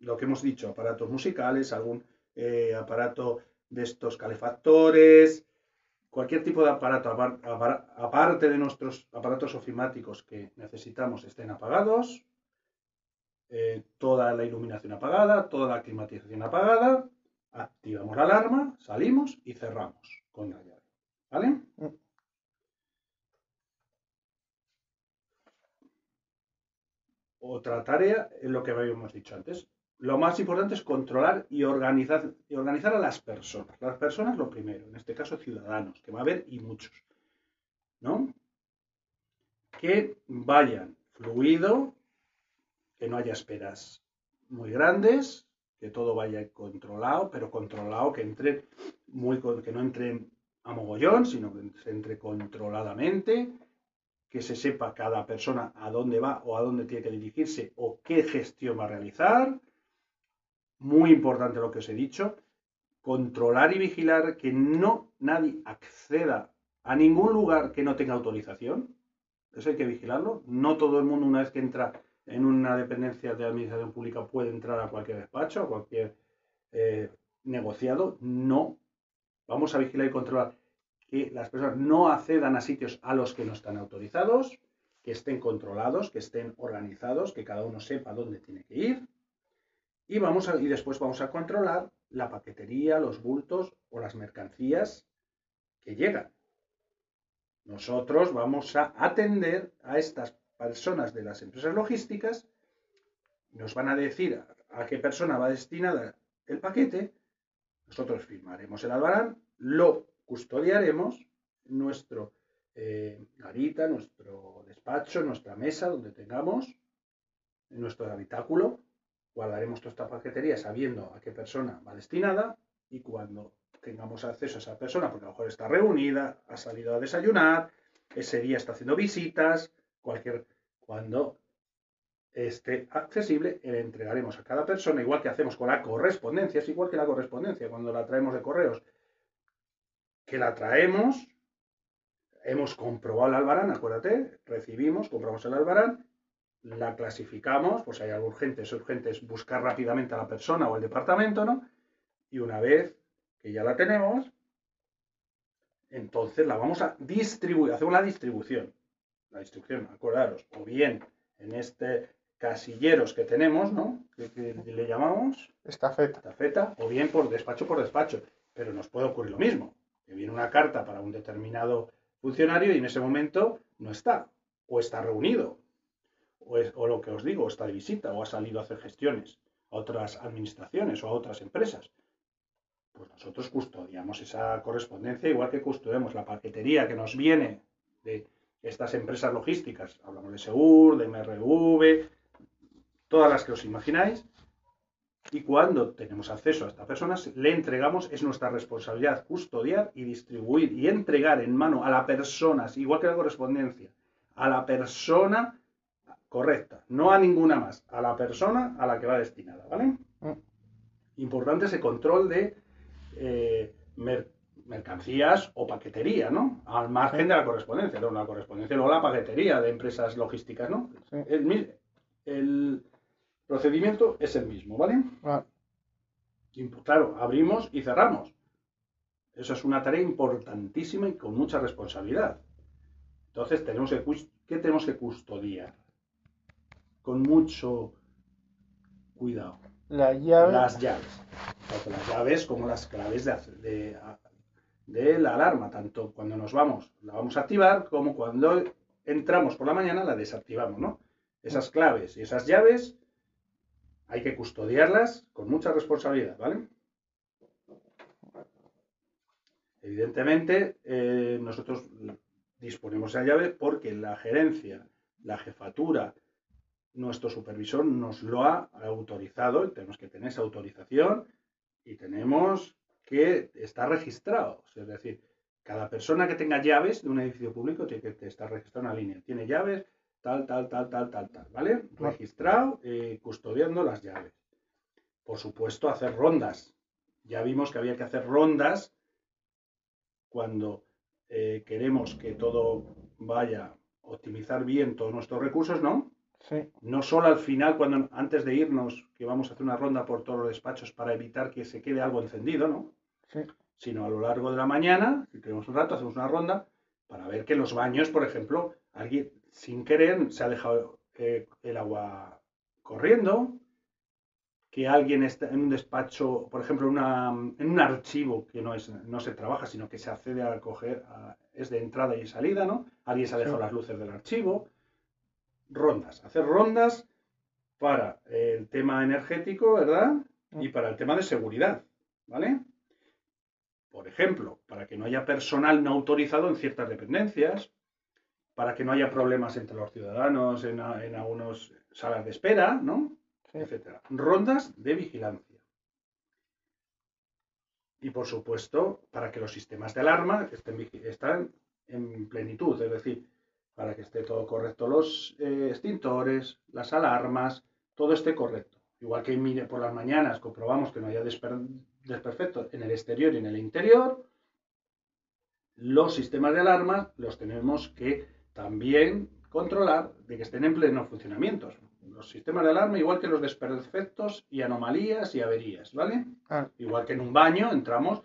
lo que hemos dicho, aparatos musicales, algún eh, aparato de estos calefactores, cualquier tipo de aparato, aparte de nuestros aparatos ofimáticos que necesitamos estén apagados, eh, toda la iluminación apagada, toda la climatización apagada, activamos la alarma, salimos y cerramos con la llave. ¿Vale? Otra tarea es lo que habíamos dicho antes. Lo más importante es controlar y organizar, y organizar a las personas. Las personas lo primero, en este caso ciudadanos, que va a haber y muchos. ¿No? Que vayan fluido, que no haya esperas muy grandes, que todo vaya controlado, pero controlado, que entre muy que no entre a mogollón, sino que se entre controladamente, que se sepa cada persona a dónde va o a dónde tiene que dirigirse o qué gestión va a realizar. Muy importante lo que os he dicho, controlar y vigilar que no nadie acceda a ningún lugar que no tenga autorización. Eso hay que vigilarlo. No todo el mundo una vez que entra en una dependencia de administración pública puede entrar a cualquier despacho, a cualquier eh, negociado. No. Vamos a vigilar y controlar que las personas no accedan a sitios a los que no están autorizados, que estén controlados, que estén organizados, que cada uno sepa dónde tiene que ir. Y, vamos y después vamos a controlar la paquetería, los bultos o las mercancías que llegan. Nosotros vamos a atender a estas personas de las empresas logísticas, nos van a decir a, qué persona va destinada el paquete, nosotros firmaremos el albarán, lo custodiaremos nuestro eh, garita, nuestro despacho, nuestra mesa, donde tengamos, en nuestro habitáculo, guardaremos toda esta paquetería sabiendo a qué persona va destinada y cuando tengamos acceso a esa persona, porque a lo mejor está reunida, ha salido a desayunar, ese día está haciendo visitas, cualquier, cuando esté accesible, le entregaremos a cada persona, igual que hacemos con la correspondencia, es igual que la correspondencia, cuando la traemos de correos, que la traemos, hemos comprobado el albarán, acuérdate, recibimos, comprobamos el albarán, la clasificamos, pues hay algo urgente, es urgente, es buscar rápidamente a la persona o el departamento, ¿no? Y una vez que ya la tenemos, entonces la vamos a distribuir, hacemos la distribución. La distribución, acordaros, o bien en este casilleros que tenemos, ¿no? Que, le llamamos estafeta. estafeta, o bien por despacho por despacho. Pero nos puede ocurrir lo mismo, que viene una carta para un determinado funcionario y en ese momento no está, o está reunido, o, es, o lo que os digo, está de visita, o ha salido a hacer gestiones a otras administraciones o a otras empresas pues nosotros custodiamos esa correspondencia, igual que custodiamos la paquetería que nos viene de estas empresas logísticas. Hablamos de Segur, de MRV, todas las que os imagináis. Y cuando tenemos acceso a estas personas, le entregamos, es nuestra responsabilidad custodiar y distribuir y entregar en mano a la persona, igual que la correspondencia, a la persona correcta, no a ninguna más, a la persona a la que va destinada, ¿vale? Mm. Importante ese control de eh, mercancías o paquetería, ¿no? Al margen de la correspondencia, ¿no? La correspondencia, luego la paquetería de empresas logísticas, ¿no? El, procedimiento es el mismo, ¿vale? Ah. claro, abrimos y cerramos. Eso es una tarea importantísima y con mucha responsabilidad. Entonces, tenemos que, ¿qué tenemos que custodiar? Con mucho cuidado. Las llaves. Las llaves. Tanto las llaves como las claves de, de, la alarma. Tanto cuando nos vamos, la vamos a activar, como cuando entramos por la mañana, la desactivamos, ¿no? Esas claves y esas llaves hay que custodiarlas con mucha responsabilidad, ¿vale? Evidentemente, eh, nosotros disponemos de la llave porque la gerencia, la jefatura, nuestro supervisor nos lo ha autorizado, tenemos que tener esa autorización y tenemos que estar registrado. Es decir, cada persona que tenga llaves de un edificio público tiene que estar registrado en una línea. Tiene llaves, tal, tal, tal, tal, tal, tal, ¿vale? Registrado, eh, custodiando las llaves. Por supuesto, hacer rondas. Ya vimos que había que hacer rondas cuando eh, queremos que todo vaya a optimizar bien todos nuestros recursos, ¿no? No solo al final, cuando antes de irnos, que vamos a hacer una ronda por todos los despachos para evitar que se quede algo encendido, ¿no? Sino a lo largo de la mañana, si tenemos un rato, hacemos una ronda para ver que los baños, por ejemplo, alguien sin querer se ha dejado eh, el agua corriendo, que alguien está en un despacho, por ejemplo, en un archivo que no, es, no se trabaja, sino que se accede a coger, es de entrada y salida, ¿no? Alguien se ha dejado las luces del archivo rondas, hacer rondas para el tema energético, ¿verdad? Y para el tema de seguridad, ¿vale? Por ejemplo, para que no haya personal no autorizado en ciertas dependencias, para que no haya problemas entre los ciudadanos en, en algunas salas de espera, ¿no? Etcétera. Rondas de vigilancia. Y por supuesto, para que los sistemas de alarma estén, estén en plenitud, es decir, para que esté todo correcto, los eh, extintores, las alarmas, todo esté correcto. Igual que mire por las mañanas comprobamos que no haya desper- desperfectos en el exterior y en el interior, los sistemas de alarma los tenemos que también controlar de que estén en pleno funcionamiento. Los sistemas de alarma, igual que los desperfectos y anomalías y averías, ¿vale? Ah, Igual que en un baño entramos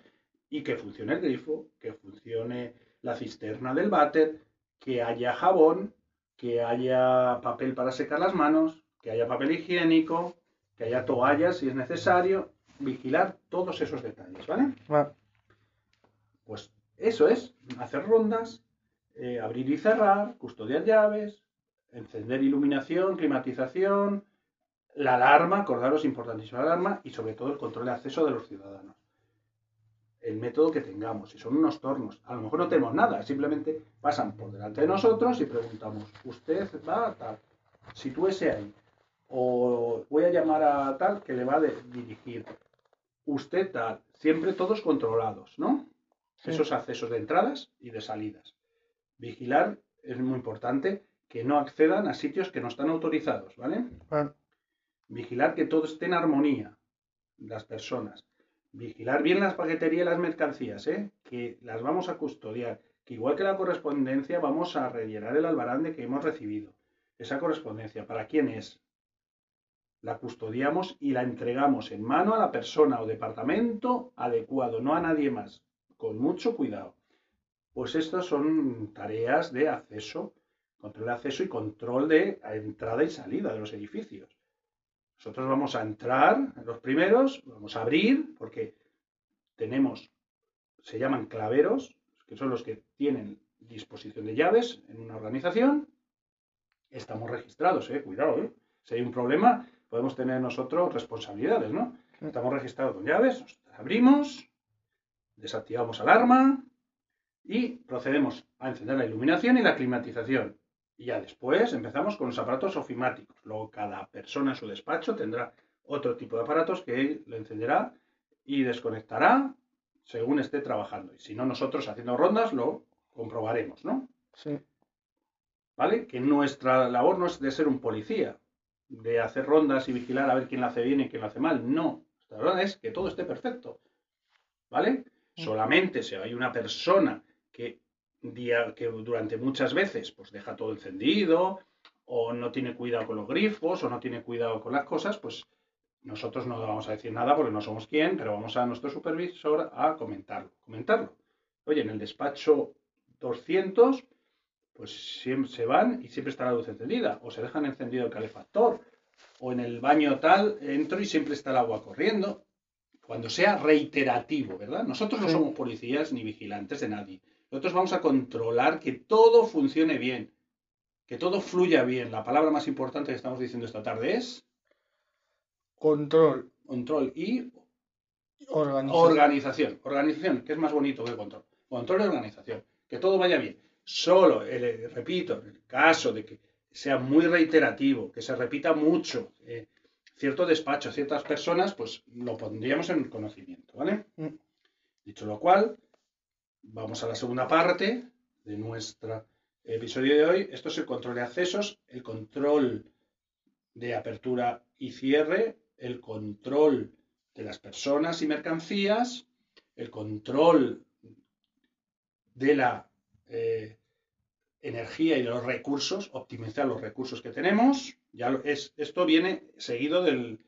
y que funcione el grifo, que funcione la cisterna del váter, que haya jabón, que haya papel para secar las manos, que haya papel higiénico, que haya toallas si es necesario, vigilar todos esos detalles, ¿vale? ah, Pues eso es, hacer rondas, eh, abrir y cerrar, custodiar llaves, encender iluminación, climatización, la alarma, acordaros, importantísima la alarma, y sobre todo el control de acceso de los ciudadanos. El método que tengamos, si son unos tornos, a lo mejor no tenemos nada, simplemente pasan por delante de nosotros y preguntamos, ¿usted va a tal? Sitúese ahí. O voy a llamar a tal que le va a dirigir. Usted tal. Siempre todos controlados, ¿no? Sí. Esos accesos de entradas y de salidas. Vigilar es muy importante que no accedan a sitios que no están autorizados, ¿vale? Vigilar que todo esté en armonía, las personas. Vigilar bien las paqueterías y las mercancías, ¿eh? que las vamos a custodiar. Que igual que la correspondencia, vamos a rellenar el albarán de que hemos recibido. Esa correspondencia, ¿para quién es? La custodiamos y la entregamos en mano a la persona o departamento adecuado, no a nadie más. Con mucho cuidado. Pues estas son tareas de acceso, control de acceso y control de entrada y salida de los edificios. Nosotros vamos a entrar, los primeros, vamos a abrir, porque tenemos, se llaman claveros, que son los que tienen disposición de llaves en una organización. Estamos registrados, eh, cuidado, eh. Si hay un problema, podemos tener nosotros responsabilidades, ¿no? Estamos registrados con llaves, abrimos, desactivamos alarma y procedemos a encender la iluminación y la climatización. Y ya después empezamos con los aparatos ofimáticos. Luego cada persona en su despacho tendrá otro tipo de aparatos que lo encenderá y desconectará según esté trabajando. Y si no, nosotros haciendo rondas lo comprobaremos, ¿no? sí. ¿Vale? Que nuestra labor no es de ser un policía, de hacer rondas y vigilar a ver quién la hace bien y quién la hace mal. No. Nuestra labor es que todo esté perfecto. ¿Vale? Solamente si hay una persona que, día, que durante muchas veces pues deja todo encendido o no tiene cuidado con los grifos o no tiene cuidado con las cosas, pues nosotros no vamos a decir nada porque no somos quien, pero vamos a nuestro supervisor a comentarlo. Comentarlo. Oye, en el despacho 200, pues siempre se van y siempre está la luz encendida, o se dejan encendido el calefactor, o en el baño tal, entro y siempre está el agua corriendo. Cuando sea reiterativo, ¿verdad? Nosotros no somos policías ni vigilantes de nadie. Nosotros vamos a controlar que todo funcione bien, que todo fluya bien. La palabra más importante que estamos diciendo esta tarde es Control. control y Organización. Organización. Organización, que es más bonito que control. Control y organización. Que todo vaya bien. Solo, el- repito, en el caso de que sea muy reiterativo, que se repita mucho, eh, cierto despacho, ciertas personas, pues lo pondríamos en conocimiento, ¿vale? Mm. Dicho lo cual, vamos a la segunda parte de nuestro episodio de hoy. Esto es el control de accesos, el control de apertura y cierre, el control de las personas y mercancías, el control de la eh, energía y de los recursos, optimizar los recursos que tenemos. Ya es, esto viene seguido del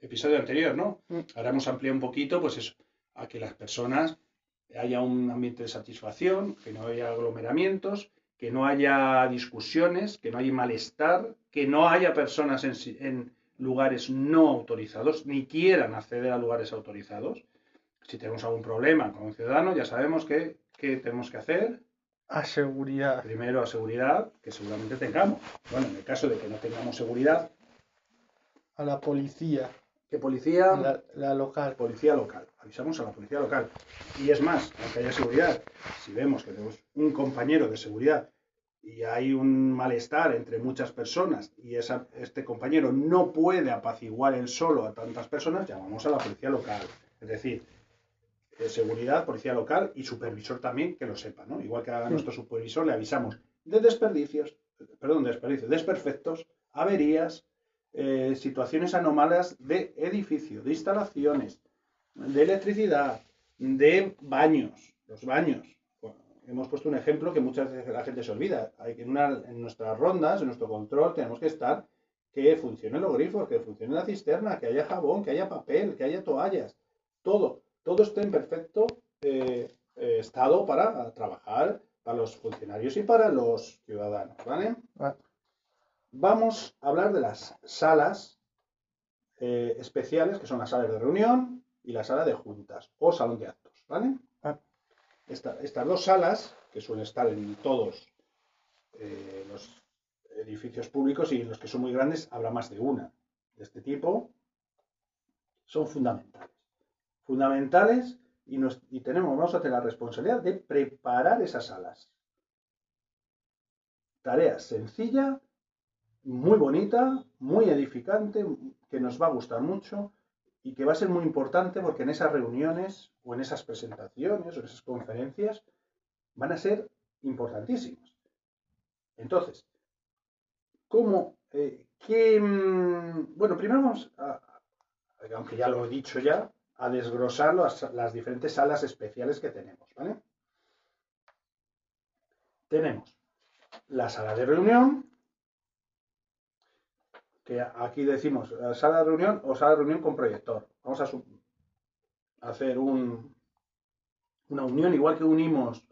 episodio anterior, ¿no? Mm. Ahora hemos ampliado un poquito, pues eso, a que las personas haya un ambiente de satisfacción, que no haya aglomeramientos, que no haya discusiones, que no haya malestar, que no haya personas en, lugares no autorizados, ni quieran acceder a lugares autorizados. Si tenemos algún problema con un ciudadano, ya sabemos que, que tenemos que hacer. A seguridad. Primero a seguridad, que seguramente tengamos. Bueno, en el caso de que no tengamos seguridad, A la policía. ¿qué policía? La, la local. policía local. Avisamos a la policía local. Y es más, aunque haya seguridad, si vemos que tenemos un compañero de seguridad y hay un malestar entre muchas personas y esa- este compañero no puede apaciguar él solo a tantas personas, llamamos a la policía local. Es decir, eh, seguridad, policía local y supervisor también que lo sepa, ¿no? Igual que a nuestro supervisor le avisamos, de desperdicios, perdón, desperdicios, desperfectos, averías, eh, situaciones anómalas de edificio, de instalaciones, de electricidad, de baños, los baños. Bueno, hemos puesto un ejemplo que muchas veces la gente se olvida. Hay que en, una- en nuestras rondas, en nuestro control, tenemos que estar que funcionen los grifos, que funcione la cisterna, que haya jabón, que haya papel, que haya toallas, todo, todo esté en perfecto eh, eh, estado para trabajar para los funcionarios y para los ciudadanos, ¿vale? Ah. Vamos a hablar de las salas eh, especiales, que son las salas de reunión y la sala de juntas o salón de actos, ¿vale? Ah. Esta- estas dos salas, que suelen estar en todos eh, los edificios públicos y en los que son muy grandes habrá más de una de este tipo, son fundamentales. Fundamentales y, nos, y tenemos, vamos a tener la responsabilidad de preparar esas salas. Tarea sencilla, muy bonita, muy edificante, que nos va a gustar mucho y que va a ser muy importante porque en esas reuniones o en esas presentaciones o en esas conferencias van a ser importantísimas. Entonces, ¿cómo? eh, qué, mm, bueno, primero vamos a, a- aunque ya lo he dicho ya, a desglosar las, las diferentes salas especiales que tenemos, ¿vale? Tenemos la sala de reunión, que aquí decimos eh, sala de reunión o sala de reunión con proyector. Vamos a hacer un- una unión, igual que unimos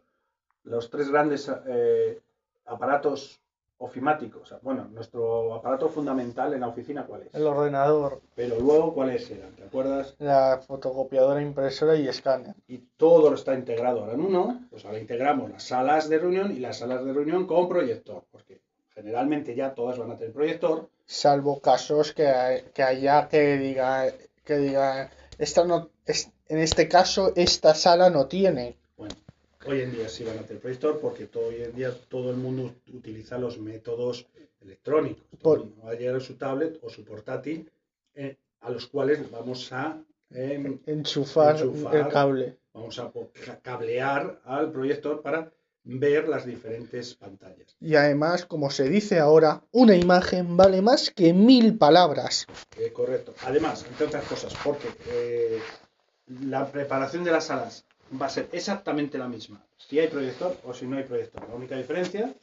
los tres grandes eh, aparatos ofimáticos. Bueno, nuestro aparato fundamental en la oficina, ¿cuál es? El ordenador, Pero luego, ¿cuáles eran? ¿Te acuerdas? la fotocopiadora, impresora y escáner. Y todo lo está integrado ahora en uno. Pues ahora integramos las salas de reunión y las salas de reunión con proyector. Porque generalmente ya todas van a tener proyector. Salvo casos que, que haya que diga que diga esta no es- en este caso esta sala no tiene. Bueno, hoy en día sí van a tener proyector porque todo, hoy en día todo el mundo utiliza los métodos electrónicos. Por- va a llegar su tablet o su portátil eh, a los cuales vamos a, em, Enchufar, Enchufar. el cable. vamos a cablear al proyector para ver las diferentes pantallas. Y además, como se dice ahora, una imagen vale más que mil palabras. Eh, correcto. Además, entre otras cosas, porque eh, la preparación de las salas va a ser exactamente la misma si hay proyector o si no hay proyector. La única diferencia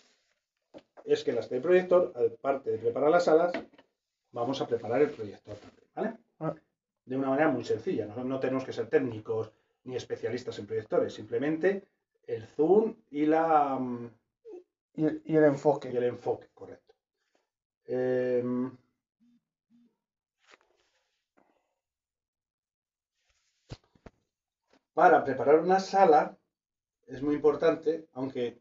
es que las hay proyector, aparte de preparar las salas, vamos a preparar el proyector también, ¿vale? Ah. De una manera muy sencilla. No, no tenemos que ser técnicos ni especialistas en proyectores, simplemente el zoom y la mm, Y, y el enfoque. y el enfoque, correcto. Em, para preparar una sala es muy importante, aunque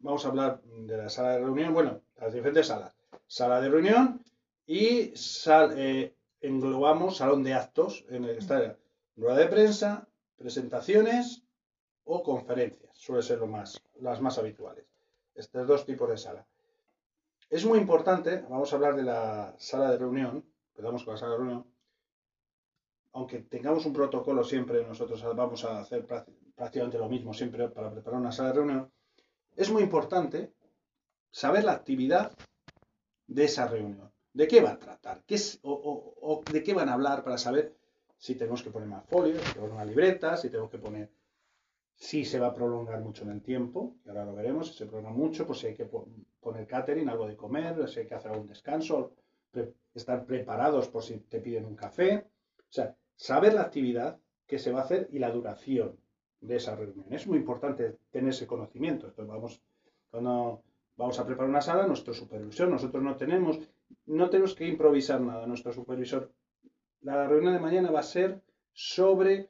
vamos a hablar de la sala de reunión, bueno, las diferentes salas. Sala de reunión y sal- eh, englobamos salón de actos, en el que está rueda de prensa, presentaciones o conferencias, suele ser lo más, las más habituales. Estos dos tipos de sala. Es muy importante, vamos a hablar de la sala de reunión, empezamos con la sala de reunión, aunque tengamos un protocolo siempre, nosotros vamos a hacer práct- prácticamente lo mismo siempre para preparar una sala de reunión, es muy importante saber la actividad de esa reunión, de qué va a tratar, qué es, o, o- o de qué van a hablar para saber si tenemos que poner más folios, si tenemos una libreta, si tenemos que poner si se va a prolongar mucho en el tiempo, que ahora lo veremos, si se prolonga mucho, pues si hay que po- poner catering, algo de comer, si hay que hacer algún descanso, estar preparados por si te piden un café. O sea, saber la actividad que se va a hacer y la duración de esa reunión. Es muy importante tener ese conocimiento. Entonces vamos, cuando vamos a preparar una sala, nuestro supervisor, nosotros no tenemos, no tenemos que improvisar nada. Nuestro supervisor, la reunión de mañana va a ser sobre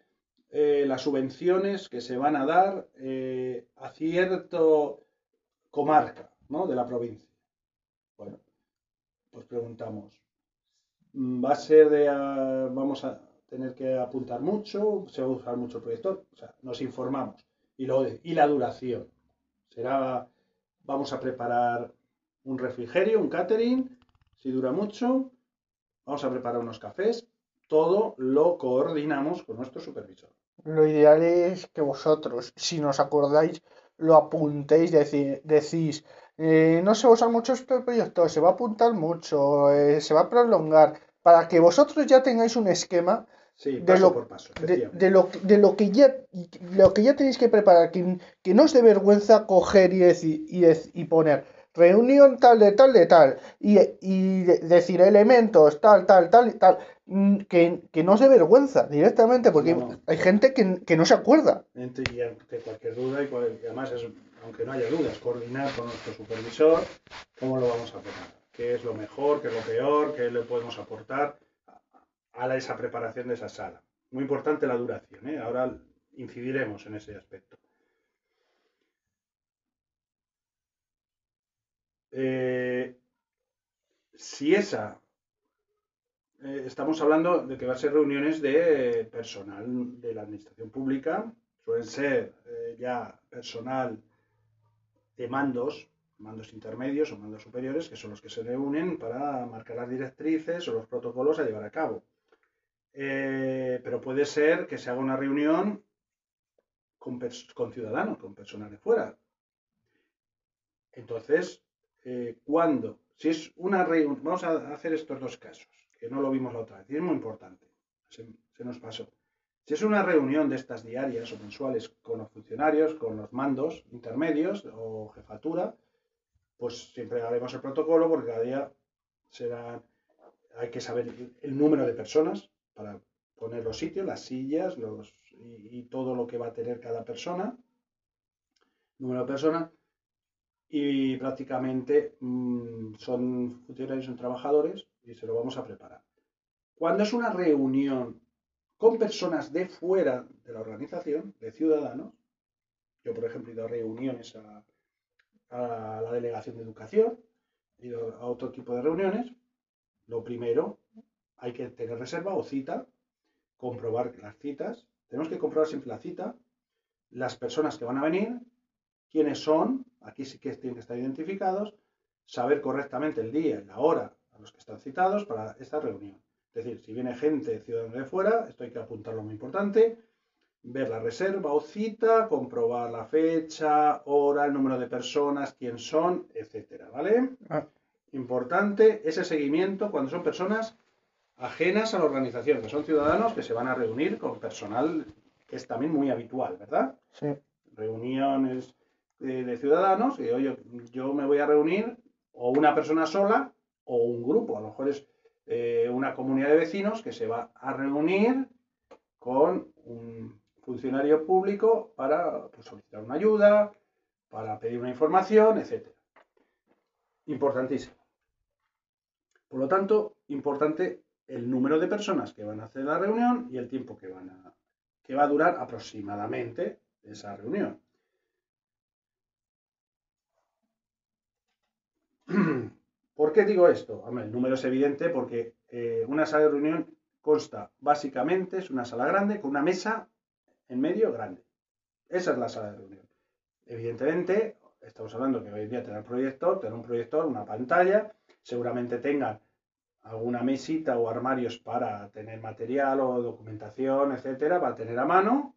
eh, las subvenciones que se van a dar eh, a cierto comarca ¿no? de la provincia. Bueno, pues preguntamos, mm, ¿va a ser de, vamos a tener que apuntar mucho, se va a usar mucho el proyector? O sea, nos informamos. Y, y la duración. Será, vamos a preparar un refrigerio, un catering, si dura mucho, vamos a preparar unos cafés, todo lo coordinamos con nuestro supervisor. Lo ideal es que vosotros, si nos acordáis, lo apuntéis, decís, eh, no se va a usar mucho este proyecto, se va a apuntar mucho, eh, se va a prolongar, para que vosotros ya tengáis un esquema Sí, de lo, por paso, de, lo, de lo que ya lo que ya tenéis que preparar, que, que no os dé vergüenza coger y, decir, y, y poner reunión tal de tal de tal y, y de- decir elementos tal, tal, tal y tal, que, que no dé vergüenza directamente, porque No, no. hay gente que, que no se acuerda. Y ante cualquier duda, y, cual- y además, es, aunque no haya dudas, coordinar con nuestro supervisor cómo lo vamos a preparar, qué es lo mejor, qué es lo peor, qué le podemos aportar a la- esa preparación de esa sala. Muy importante la duración, ¿eh? ahora incidiremos en ese aspecto. Eh, si esa, eh, estamos hablando de que va a ser reuniones de personal de la administración pública, suelen ser eh, ya personal de mandos, mandos intermedios o mandos superiores, que son los que se reúnen para marcar las directrices o los protocolos a llevar a cabo. Eh, pero puede ser que se haga una reunión con, con ciudadanos, con personas de fuera. Entonces, eh, ¿cuándo? Si es una reunión, vamos a hacer estos dos casos, que no lo vimos la otra vez, y es muy importante, se, nos pasó. Si es una reunión de estas diarias o mensuales con los funcionarios, con los mandos intermedios o jefatura, pues siempre haremos el protocolo porque cada día será, hay que saber el, número de personas para poner los sitios, las sillas los, y, y todo lo que va a tener cada persona, número de personas, y prácticamente mm, son funcionarios, son trabajadores y se lo vamos a preparar. Cuando es una reunión con personas de fuera de la organización, de ciudadanos, yo por ejemplo he ido a reuniones a, la delegación de educación, he ido a otro tipo de reuniones, lo primero hay que tener reserva o cita, comprobar las citas, tenemos que comprobar siempre la cita, las personas que van a venir, quiénes son, aquí sí que tienen que estar identificados, saber correctamente el día la hora a los que están citados para esta reunión. Es decir, si viene gente ciudadana de fuera, esto hay que apuntarlo muy importante, ver la reserva o cita, comprobar la fecha, hora, el número de personas, quién son, etcétera, ¿vale? Ah. Importante ese seguimiento cuando son personas ajenas a la organización, que son ciudadanos que se van a reunir con personal que es también muy habitual, ¿verdad? Sí. reuniones de, de ciudadanos y oye, yo me voy a reunir o una persona sola o un grupo, a lo mejor es eh, una comunidad de vecinos que se va a reunir con un funcionario público para pues, solicitar una ayuda, para pedir una información, etc. Importantísimo. Por lo tanto, importante el número de personas que van a hacer la reunión y el tiempo que, van que va a durar aproximadamente esa reunión. (clears throat) ¿Por qué digo esto? El número es evidente porque eh, una sala de reunión consta básicamente, es una sala grande con una mesa en medio grande. Esa es la sala de reunión. Evidentemente, estamos hablando que hoy en día tener proyector, tener un proyector, una pantalla, seguramente tengan alguna mesita o armarios para tener material o documentación, etcétera, para tener a mano,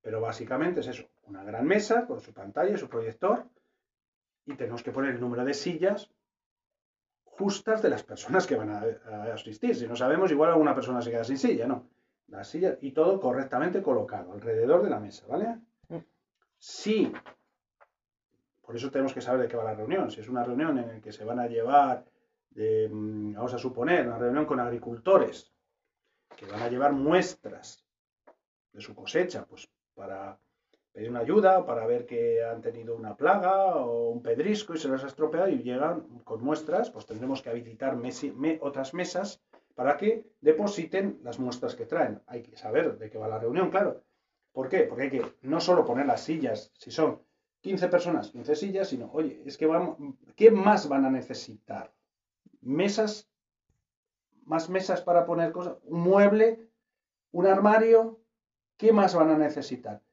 pero básicamente es eso, una gran mesa con su pantalla su proyector y tenemos que poner el número de sillas justas de las personas que van a, a asistir. Si no sabemos, igual alguna persona se queda sin silla, ¿no? Las sillas y todo correctamente colocado alrededor de la mesa, ¿vale? Si, por eso tenemos que saber de qué va la reunión. Si es una reunión en la que se van a llevar, de, mm, vamos a suponer, una reunión con agricultores que van a llevar muestras de su cosecha, pues para pedir una ayuda, para ver que han tenido una plaga o un pedrisco y se les ha estropeado y llegan con muestras, pues tendremos que habilitar mesi- me- otras mesas para que depositen las muestras que traen. Hay que saber de qué va la reunión, claro. ¿Por qué? Porque hay que no solo poner las sillas, si son 15 personas, 15 sillas, sino, oye, es que vamos, ¿qué más van a necesitar? Mesas, más mesas para poner cosas, un mueble, un armario, ¿qué más van a necesitar?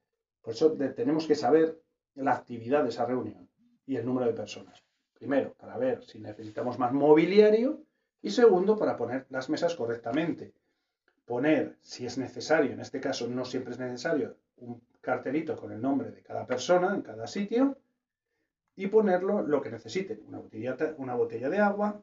Por eso tenemos que saber la actividad de esa reunión y el número de personas. Primero, para ver si necesitamos más mobiliario y segundo, para poner las mesas correctamente. Poner, si es necesario, en este caso no siempre es necesario, un cartelito con el nombre de cada persona en cada sitio y ponerlo lo que necesiten. Una botella, una botella de agua,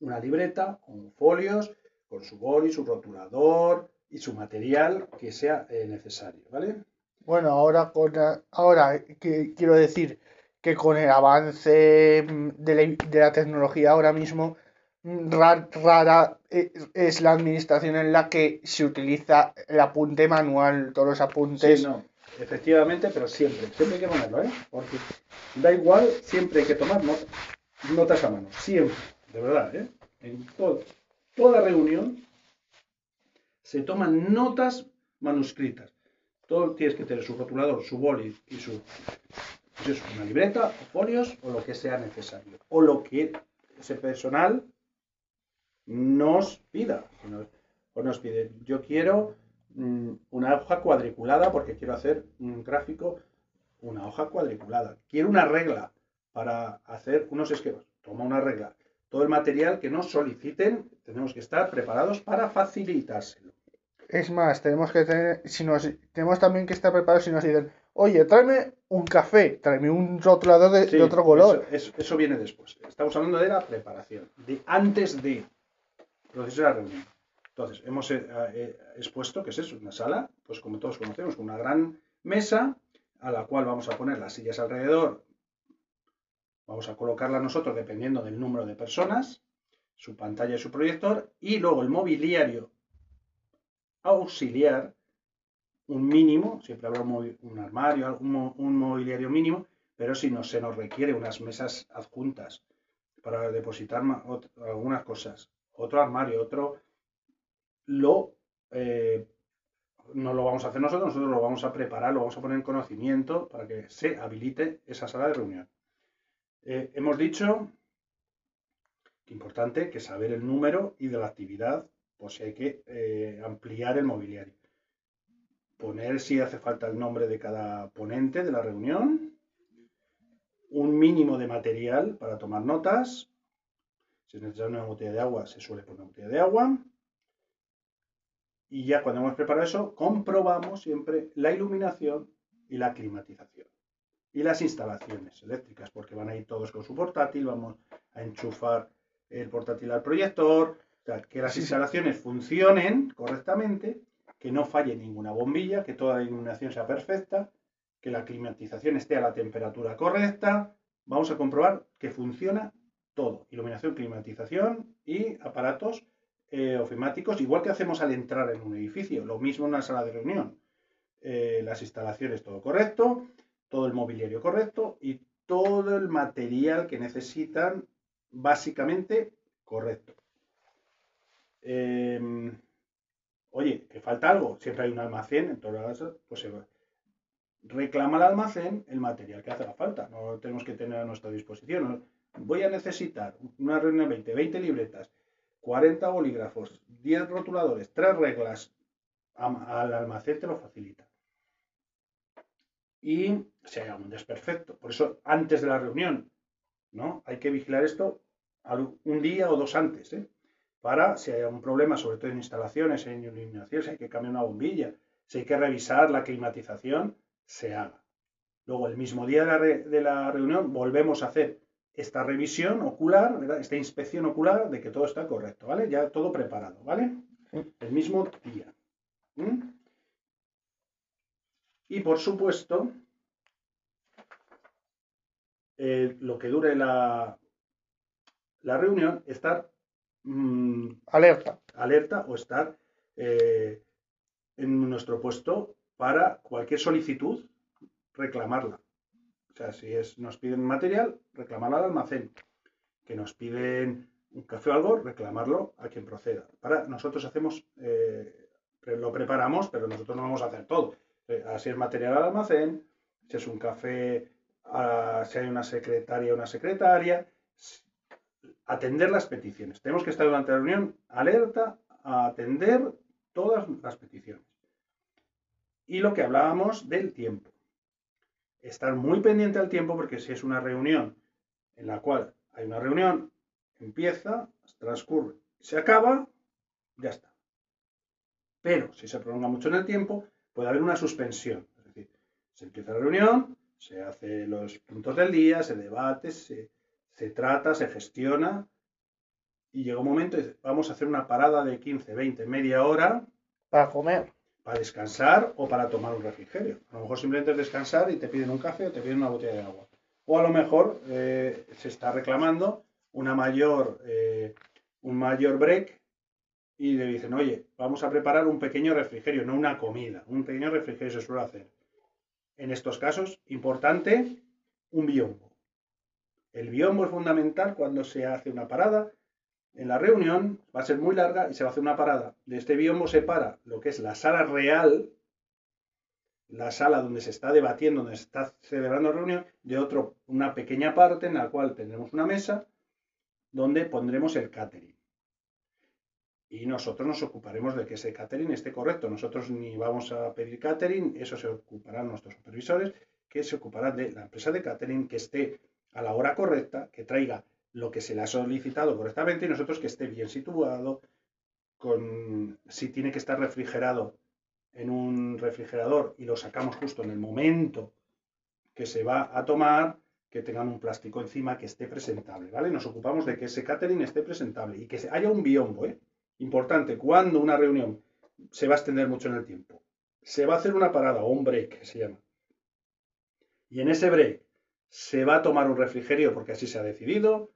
una libreta con folios, con su boli, su rotulador y su material que sea eh, necesario, ¿vale? Bueno, ahora, con, ahora que quiero decir que con el avance mm, de la, tecnología ahora mismo, mm, rara e, es la administración en la que se utiliza el apunte manual, todos los apuntes. Sí, no, efectivamente, pero siempre, siempre hay que ponerlo, ¿eh? Porque da igual, siempre hay que tomar notas, notas a mano, siempre, de verdad, ¿eh? En toda reunión se toman notas manuscritas. Todo tienes que tener su rotulador, su boli y su una libreta o folios o lo que sea necesario. O lo que ese personal nos pida. O nos pide, yo quiero mm, una hoja cuadriculada porque quiero hacer un gráfico, una hoja cuadriculada. Quiero una regla para hacer unos esquemas. Toma una regla. Todo el material que nos soliciten, tenemos que estar preparados para facilitárselo. Es más, tenemos que tener, si nos, tenemos también que estar preparados si nos dicen, oye, tráeme un café, tráeme un rotulador de, otro color. Eso, viene después. Estamos hablando de la preparación, de antes de proceso de la reunión. Entonces, hemos eh, eh, expuesto que es eso, una sala, pues como todos conocemos, con una gran mesa a la cual vamos a poner las sillas alrededor. Vamos a colocarla nosotros dependiendo del número de personas, su pantalla y su proyector, y luego el mobiliario auxiliar un mínimo, siempre habrá un, armario, un, mobiliario mínimo, pero si no se nos requiere unas mesas adjuntas para depositar algunas cosas, otro armario, otro, lo eh, no lo vamos a hacer nosotros, nosotros lo vamos a preparar, lo vamos a poner en conocimiento para que se habilite esa sala de reunión. Eh, hemos dicho que importante que saber el número y de la actividad pues hay que eh, ampliar el mobiliario. Poner si hace falta el nombre de cada ponente de la reunión, un mínimo de material para tomar notas. Si es necesario una botella de agua, se suele poner una botella de agua. Y ya cuando hemos preparado eso, comprobamos siempre la iluminación y la climatización. Y las instalaciones eléctricas, porque van a ir todos con su portátil, vamos a enchufar el portátil al proyector, que las instalaciones funcionen correctamente, que no falle ninguna bombilla, que toda la iluminación sea perfecta, que la climatización esté a la temperatura correcta. Vamos a comprobar que funciona todo. Iluminación, climatización y aparatos eh, ofimáticos, igual que hacemos al entrar en un edificio. Lo mismo en una sala de reunión. Eh, las instalaciones todo correcto, todo el mobiliario correcto y todo el material que necesitan básicamente correcto. Em, oye, que falta algo, siempre hay un almacén, en todas las, pues se reclama al almacén el material que hace la falta, no tenemos que tener a nuestra disposición. Voy a necesitar una reunión 20, 20 libretas, 40 bolígrafos, 10 rotuladores, 3 reglas, al almacén te lo facilita. Y si hay algún desperfecto, por eso antes de la reunión, ¿no? Hay que vigilar esto un día o dos antes, ¿eh? Para, si hay algún problema, sobre todo en instalaciones, en iluminación, si hay que cambiar una bombilla, si hay que revisar la climatización, se haga. Luego, el mismo día de la, reunión, volvemos a hacer esta revisión ocular, esta inspección ocular de que todo está correcto, ¿vale? Ya todo preparado, ¿vale? El mismo día. Y por supuesto, eh, lo que dure la, la reunión, estar Mm, alerta. Alerta o estar eh, en nuestro puesto para cualquier solicitud, reclamarla. O sea, si nos piden material, reclamarla al almacén. Que nos piden un café o algo, reclamarlo a quien proceda. Para, nosotros hacemos, eh, lo preparamos, pero nosotros no vamos a hacer todo. Eh, así es material al almacén, si es un café, si hay una secretaria, una secretaria, atender las peticiones. Tenemos que estar durante la reunión alerta a atender todas las peticiones. Y lo que hablábamos del tiempo. Estar muy pendiente al tiempo porque si es una reunión en la cual hay una reunión, empieza, transcurre, se acaba, ya está. Pero si se prolonga mucho en el tiempo, puede haber una suspensión. Es decir, Se empieza la reunión, se hace los puntos del día, se debate, se, se trata, se gestiona y llega un momento y vamos a hacer una parada de 15, 20, media hora Para comer. para descansar o para tomar un refrigerio. A lo mejor simplemente es descansar y te piden un café o te piden una botella de agua. O a lo mejor eh, se está reclamando una mayor, eh, un mayor break y le dicen, oye, vamos a preparar un pequeño refrigerio, no una comida. Un pequeño refrigerio se suele hacer. En estos casos, importante, un biombo. El biombo es fundamental cuando se hace una parada en la reunión va a ser muy larga y se va a hacer una parada. De este biombo se para lo que es la sala real, la sala donde se está debatiendo, donde se está celebrando la reunión, de otro, una pequeña parte en la cual tendremos una mesa donde pondremos el catering. Y nosotros nos ocuparemos de que ese catering esté correcto. Nosotros ni vamos a pedir catering, eso se ocuparán nuestros supervisores, que se ocuparán de la empresa de catering que esté a la hora correcta, que traiga lo que se le ha solicitado correctamente y nosotros que esté bien situado, con si tiene que estar refrigerado en un refrigerador y lo sacamos justo en el momento que se va a tomar, que tengan un plástico encima que esté presentable, ¿vale? Nos ocupamos de que ese catering esté presentable y que haya un biombo, ¿eh? Importante, cuando una reunión se va a extender mucho en el tiempo, se va a hacer una parada o un break, que se llama. Y en ese break se va a tomar un refrigerio porque así se ha decidido,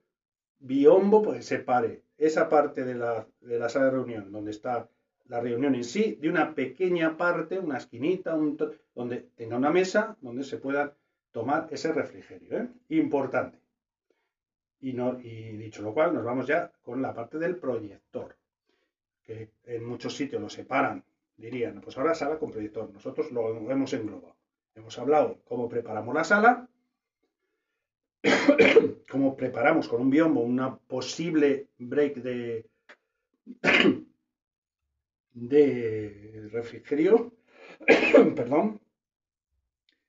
biombo, pues separe esa parte de la, de la sala de reunión donde está la reunión en sí, de una pequeña parte, una esquinita, un donde tenga una mesa donde se pueda tomar ese refrigerio. ¿eh? Importante. Y, y dicho lo cual, nos vamos ya con la parte del proyector, que en muchos sitios lo separan, dirían, pues ahora sala con proyector. Nosotros lo hemos englobado. Hemos hablado cómo preparamos la sala, (coughs) cómo preparamos con un biombo una posible break de, (coughs) refrigerio. (coughs) Perdón.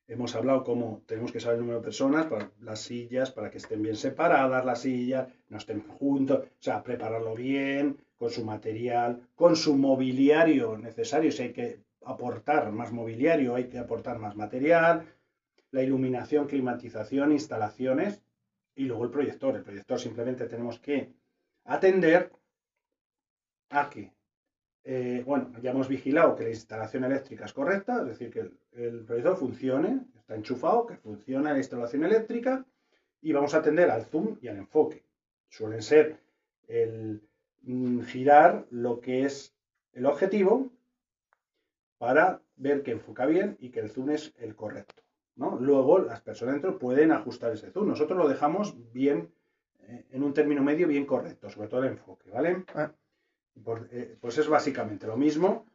Hemos hablado cómo tenemos que saber el número de personas para las sillas, para que estén bien separadas las sillas, no estén juntos, o sea, prepararlo bien, con su material, con su mobiliario necesario. Si hay que aportar más mobiliario, hay que aportar más material, la iluminación, climatización, instalaciones y luego el proyector. El proyector simplemente tenemos que atender a que, eh, bueno, ya hemos vigilado que la instalación eléctrica es correcta, es decir, que el, proyector funcione, está enchufado, que funciona la instalación eléctrica y vamos a atender al zoom y al enfoque. Suelen ser el mm, girar lo que es el objetivo para ver que enfoca bien y que el zoom es el correcto. ¿No? Luego las personas dentro pueden ajustar ese zoom. Nosotros lo dejamos bien, eh, en un término medio bien correcto, sobre todo el enfoque, ¿vale? Ah. Por, eh, pues es básicamente lo mismo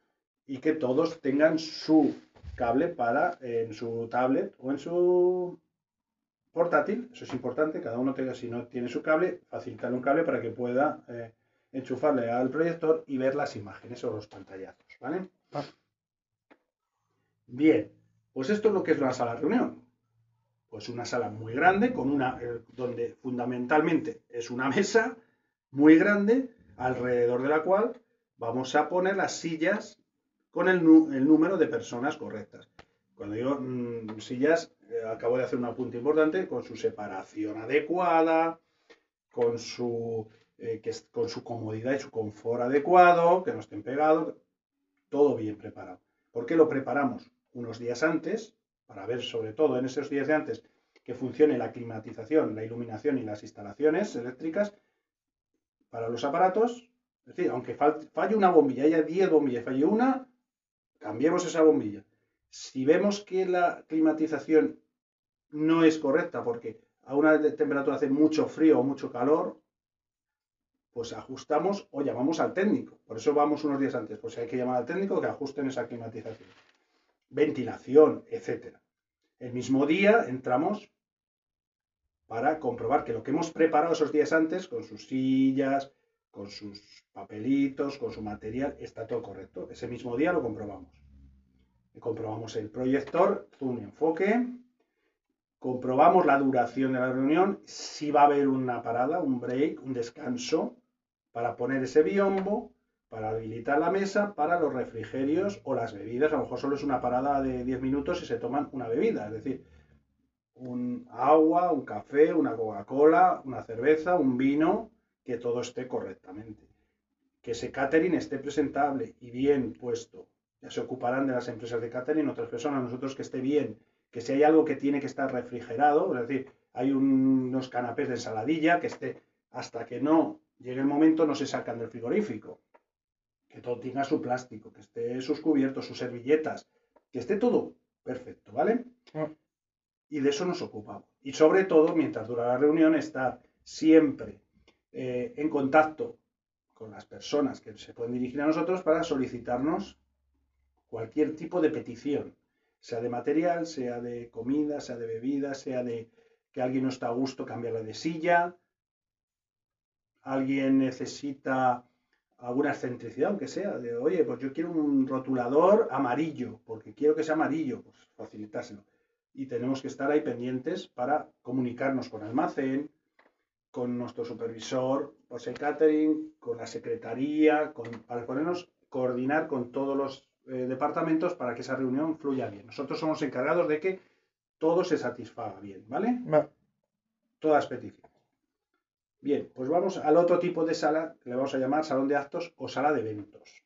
y que todos tengan su cable para eh, en su tablet o en su portátil, eso es importante, cada uno tenga, si no tiene su cable, facilitarle un cable para que pueda enchufarle al proyector y ver las imágenes o los pantallazos, ¿vale? Ah. Bien, pues esto es lo que es una sala de reunión. Pues una sala muy grande, con una, eh, donde fundamentalmente es una mesa muy grande, alrededor de la cual vamos a poner las sillas con el, número de personas correctas. Cuando digo mmm, sillas, eh, acabo de hacer un apunte importante, con su separación adecuada, con su, eh, con su comodidad y su confort adecuado, que no estén pegados, todo bien preparado. ¿Por qué lo preparamos? Unos días antes, para ver sobre todo en esos días de antes que funcione la climatización, la iluminación y las instalaciones eléctricas para los aparatos. Es decir, aunque falle una bombilla, haya 10 bombillas, falle una, cambiemos esa bombilla. Si vemos que la climatización no es correcta porque a una temperatura hace mucho frío o mucho calor, pues ajustamos o llamamos al técnico. Por eso vamos unos días antes, pues hay que llamar al técnico que ajusten esa climatización ventilación, etc. El mismo día entramos para comprobar que lo que hemos preparado esos días antes, con sus sillas, con sus papelitos, con su material, está todo correcto. Ese mismo día lo comprobamos. Comprobamos el proyector, zoom enfoque, comprobamos la duración de la reunión, si va a haber una parada, un break, un descanso, para poner ese biombo, para habilitar la mesa para los refrigerios o las bebidas. A lo mejor solo es una parada de 10 minutos y se toman una bebida, es decir, un agua, un café, una Coca-Cola, una cerveza, un vino, que todo esté correctamente. Que ese catering esté presentable y bien puesto. Ya se ocuparán de las empresas de catering otras personas, nosotros que esté bien, que si hay algo que tiene que estar refrigerado, es decir, hay unos canapés de ensaladilla que esté hasta que no llegue el momento no se sacan del frigorífico que todo tenga su plástico, que esté sus cubiertos, sus servilletas, que esté todo perfecto, ¿vale? Ah. Y de eso nos ocupamos. Y sobre todo, mientras dura la reunión, estar siempre eh, en contacto con las personas que se pueden dirigir a nosotros para solicitarnos cualquier tipo de petición, sea de material, sea de comida, sea de bebida, sea de que alguien no está a gusto, cambiarla de silla, alguien necesita alguna excentricidad, aunque sea, de, oye, pues yo quiero un rotulador amarillo, porque quiero que sea amarillo, pues facilitárselo. Y tenemos que estar ahí pendientes para comunicarnos con almacén, con nuestro supervisor, pues el catering, con la secretaría, con, para ponernos, coordinar con todos los eh, departamentos para que esa reunión fluya bien. Nosotros somos encargados de que todo se satisfaga bien, ¿vale? Todas peticiones. Bien, pues vamos al otro tipo de sala que le vamos a llamar salón de actos o sala de eventos.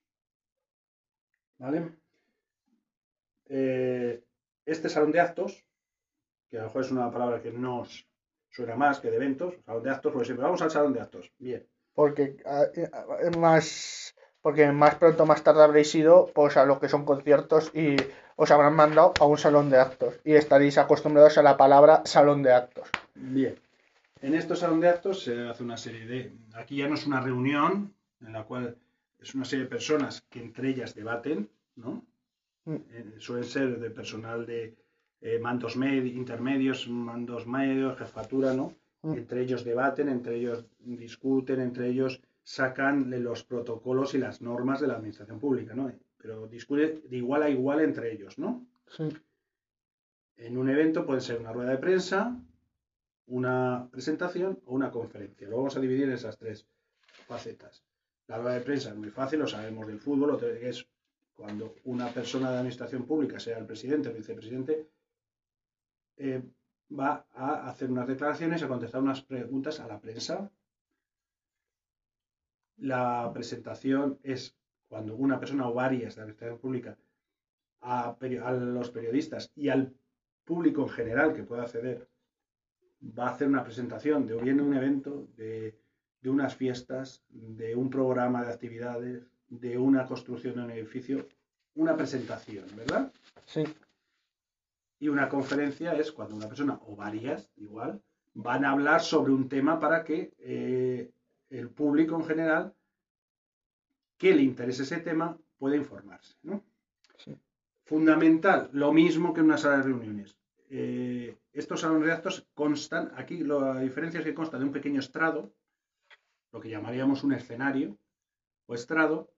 ¿Vale? Eh, este salón de actos, que a lo mejor es una palabra que nos suena más que de eventos, salón de actos, pues siempre vamos al salón de actos. Bien. Porque es más porque más pronto más tarde habréis ido pues a lo que son conciertos y os habrán mandado a un salón de actos y estaréis acostumbrados a la palabra salón de actos. Bien. En estos salón de actos se hace una serie de... Aquí ya no es una reunión en la cual es una serie de personas que entre ellas debaten, ¿no? Mm. Eh, suelen ser de personal de eh, mandos intermedios, mandos medios, jefatura, ¿no? Mm. Entre ellos debaten, entre ellos discuten, entre ellos sacan los protocolos y las normas de la administración pública, ¿no? Pero discuten de igual a igual entre ellos, ¿no? Sí. En un evento puede ser una rueda de prensa, una presentación o una conferencia. Lo vamos a dividir en esas tres facetas. La rueda de prensa es muy fácil, lo sabemos del fútbol, es cuando una persona de administración pública, sea el presidente o el vicepresidente, eh, va a hacer unas declaraciones, a contestar unas preguntas a la prensa. La presentación es cuando una persona o varias de administración pública a, a los periodistas y al público en general que pueda acceder va a hacer una presentación de bien un evento, de, unas fiestas, de un programa de actividades, de una construcción de un edificio, una presentación, ¿verdad? Sí. Y una conferencia es cuando una persona o varias, igual, van a hablar sobre un tema para que eh, el público en general que le interese ese tema pueda informarse, ¿no? Sí. Fundamental, lo mismo que en una sala de reuniones. Eh, estos salones de actos constan, aquí la diferencia es que consta de un pequeño estrado, lo que llamaríamos un escenario o estrado,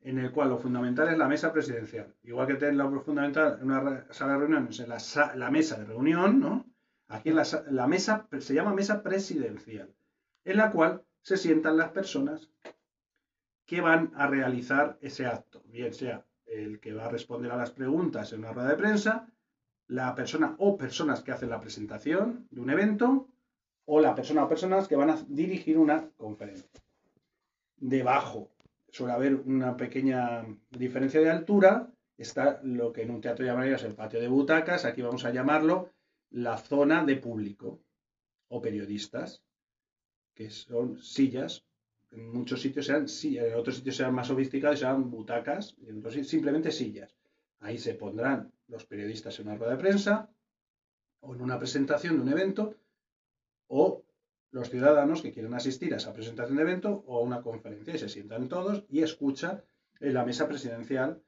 en el cual lo fundamental es la mesa presidencial. Igual que tener lo fundamental en una sala de reuniones, en la, mesa de reunión, ¿no? Aquí la, la mesa se llama mesa presidencial, en la cual se sientan las personas que van a realizar ese acto, bien sea el que va a responder a las preguntas en una rueda de prensa, la persona o personas que hacen la presentación de un evento o la persona o personas que van a dirigir una conferencia. Debajo suele haber una pequeña diferencia de altura. Está lo que en un teatro llamarías el patio de butacas. Aquí vamos a llamarlo la zona de público o periodistas, que son sillas. En muchos sitios sean sillas, en otros sitios sean más sofisticados, sean butacas, y en simplemente sillas. Ahí se pondrán los periodistas en una rueda de prensa o en una presentación de un evento o los ciudadanos que quieren asistir a esa presentación de evento o a una conferencia y se sientan todos y escuchan en la mesa presidencial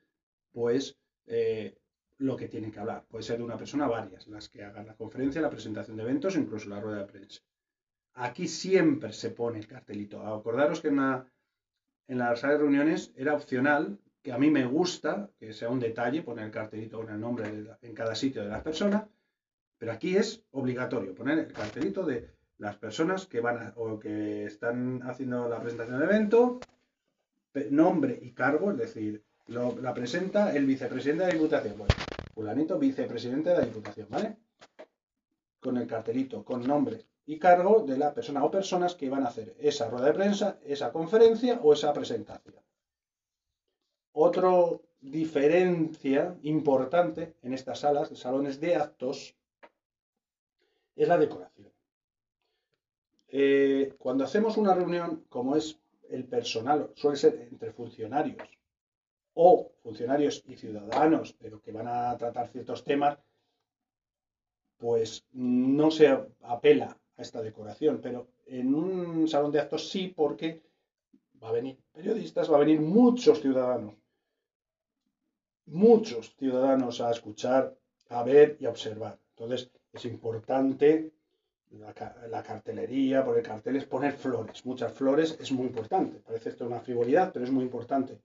pues eh, lo que tienen que hablar. Puede ser de una persona varias, las que hagan la conferencia, la presentación de eventos o incluso la rueda de prensa. Aquí siempre se pone el cartelito. Acordaros que en, la, en las de reuniones era opcional a mí me gusta, que sea un detalle, poner el cartelito con el nombre en cada sitio de las personas, pero aquí es obligatorio poner el cartelito de las personas que van o que están haciendo la presentación del evento nombre y cargo, es decir, lo- la presenta el vicepresidente de la Diputación. Bueno, fulanito, vicepresidente de la Diputación, ¿vale? Con el cartelito, con nombre y cargo de la persona o personas que van a hacer esa rueda de prensa, esa conferencia o esa presentación. Otra diferencia importante en estas salas, salones de actos, es la decoración. Eh, cuando hacemos una reunión, como es el personal, suele ser entre funcionarios o funcionarios y ciudadanos, pero que van a tratar ciertos temas, pues no se apela a esta decoración, pero en un salón de actos sí, porque va a venir periodistas, va a venir muchos ciudadanos, muchos ciudadanos a escuchar, a ver y a observar. Entonces es importante la, ca- la cartelería, poner carteles, poner flores, muchas flores es muy importante. Parece esto una frivolidad, pero es muy importante.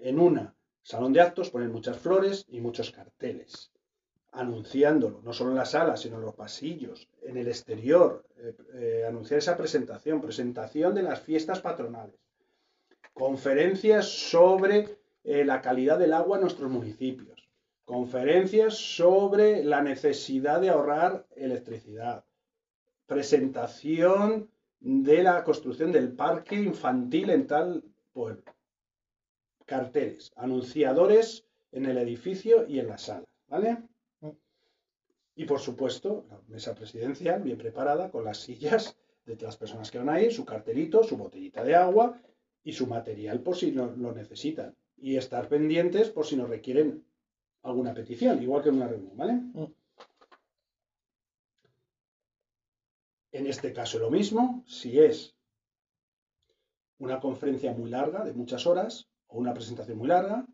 En una salón de actos poner muchas flores y muchos carteles, anunciándolo, no solo en la sala, sino en los pasillos, en el exterior, eh, eh, anunciar esa presentación, presentación de las fiestas patronales, conferencias sobre eh, la calidad del agua en nuestros municipios, conferencias sobre la necesidad de ahorrar electricidad, presentación de la construcción del parque infantil en tal pueblo, carteles, anunciadores en el edificio y en la sala, ¿vale? Y por supuesto, la mesa presidencial bien preparada con las sillas de las personas que van a ir, su cartelito, su botellita de agua y su material por si lo, lo necesitan. Y estar pendientes por si nos requieren alguna petición, igual que en una reunión, ¿vale? Mm. En este caso lo mismo, si es una conferencia muy larga, de muchas horas, o una presentación muy larga,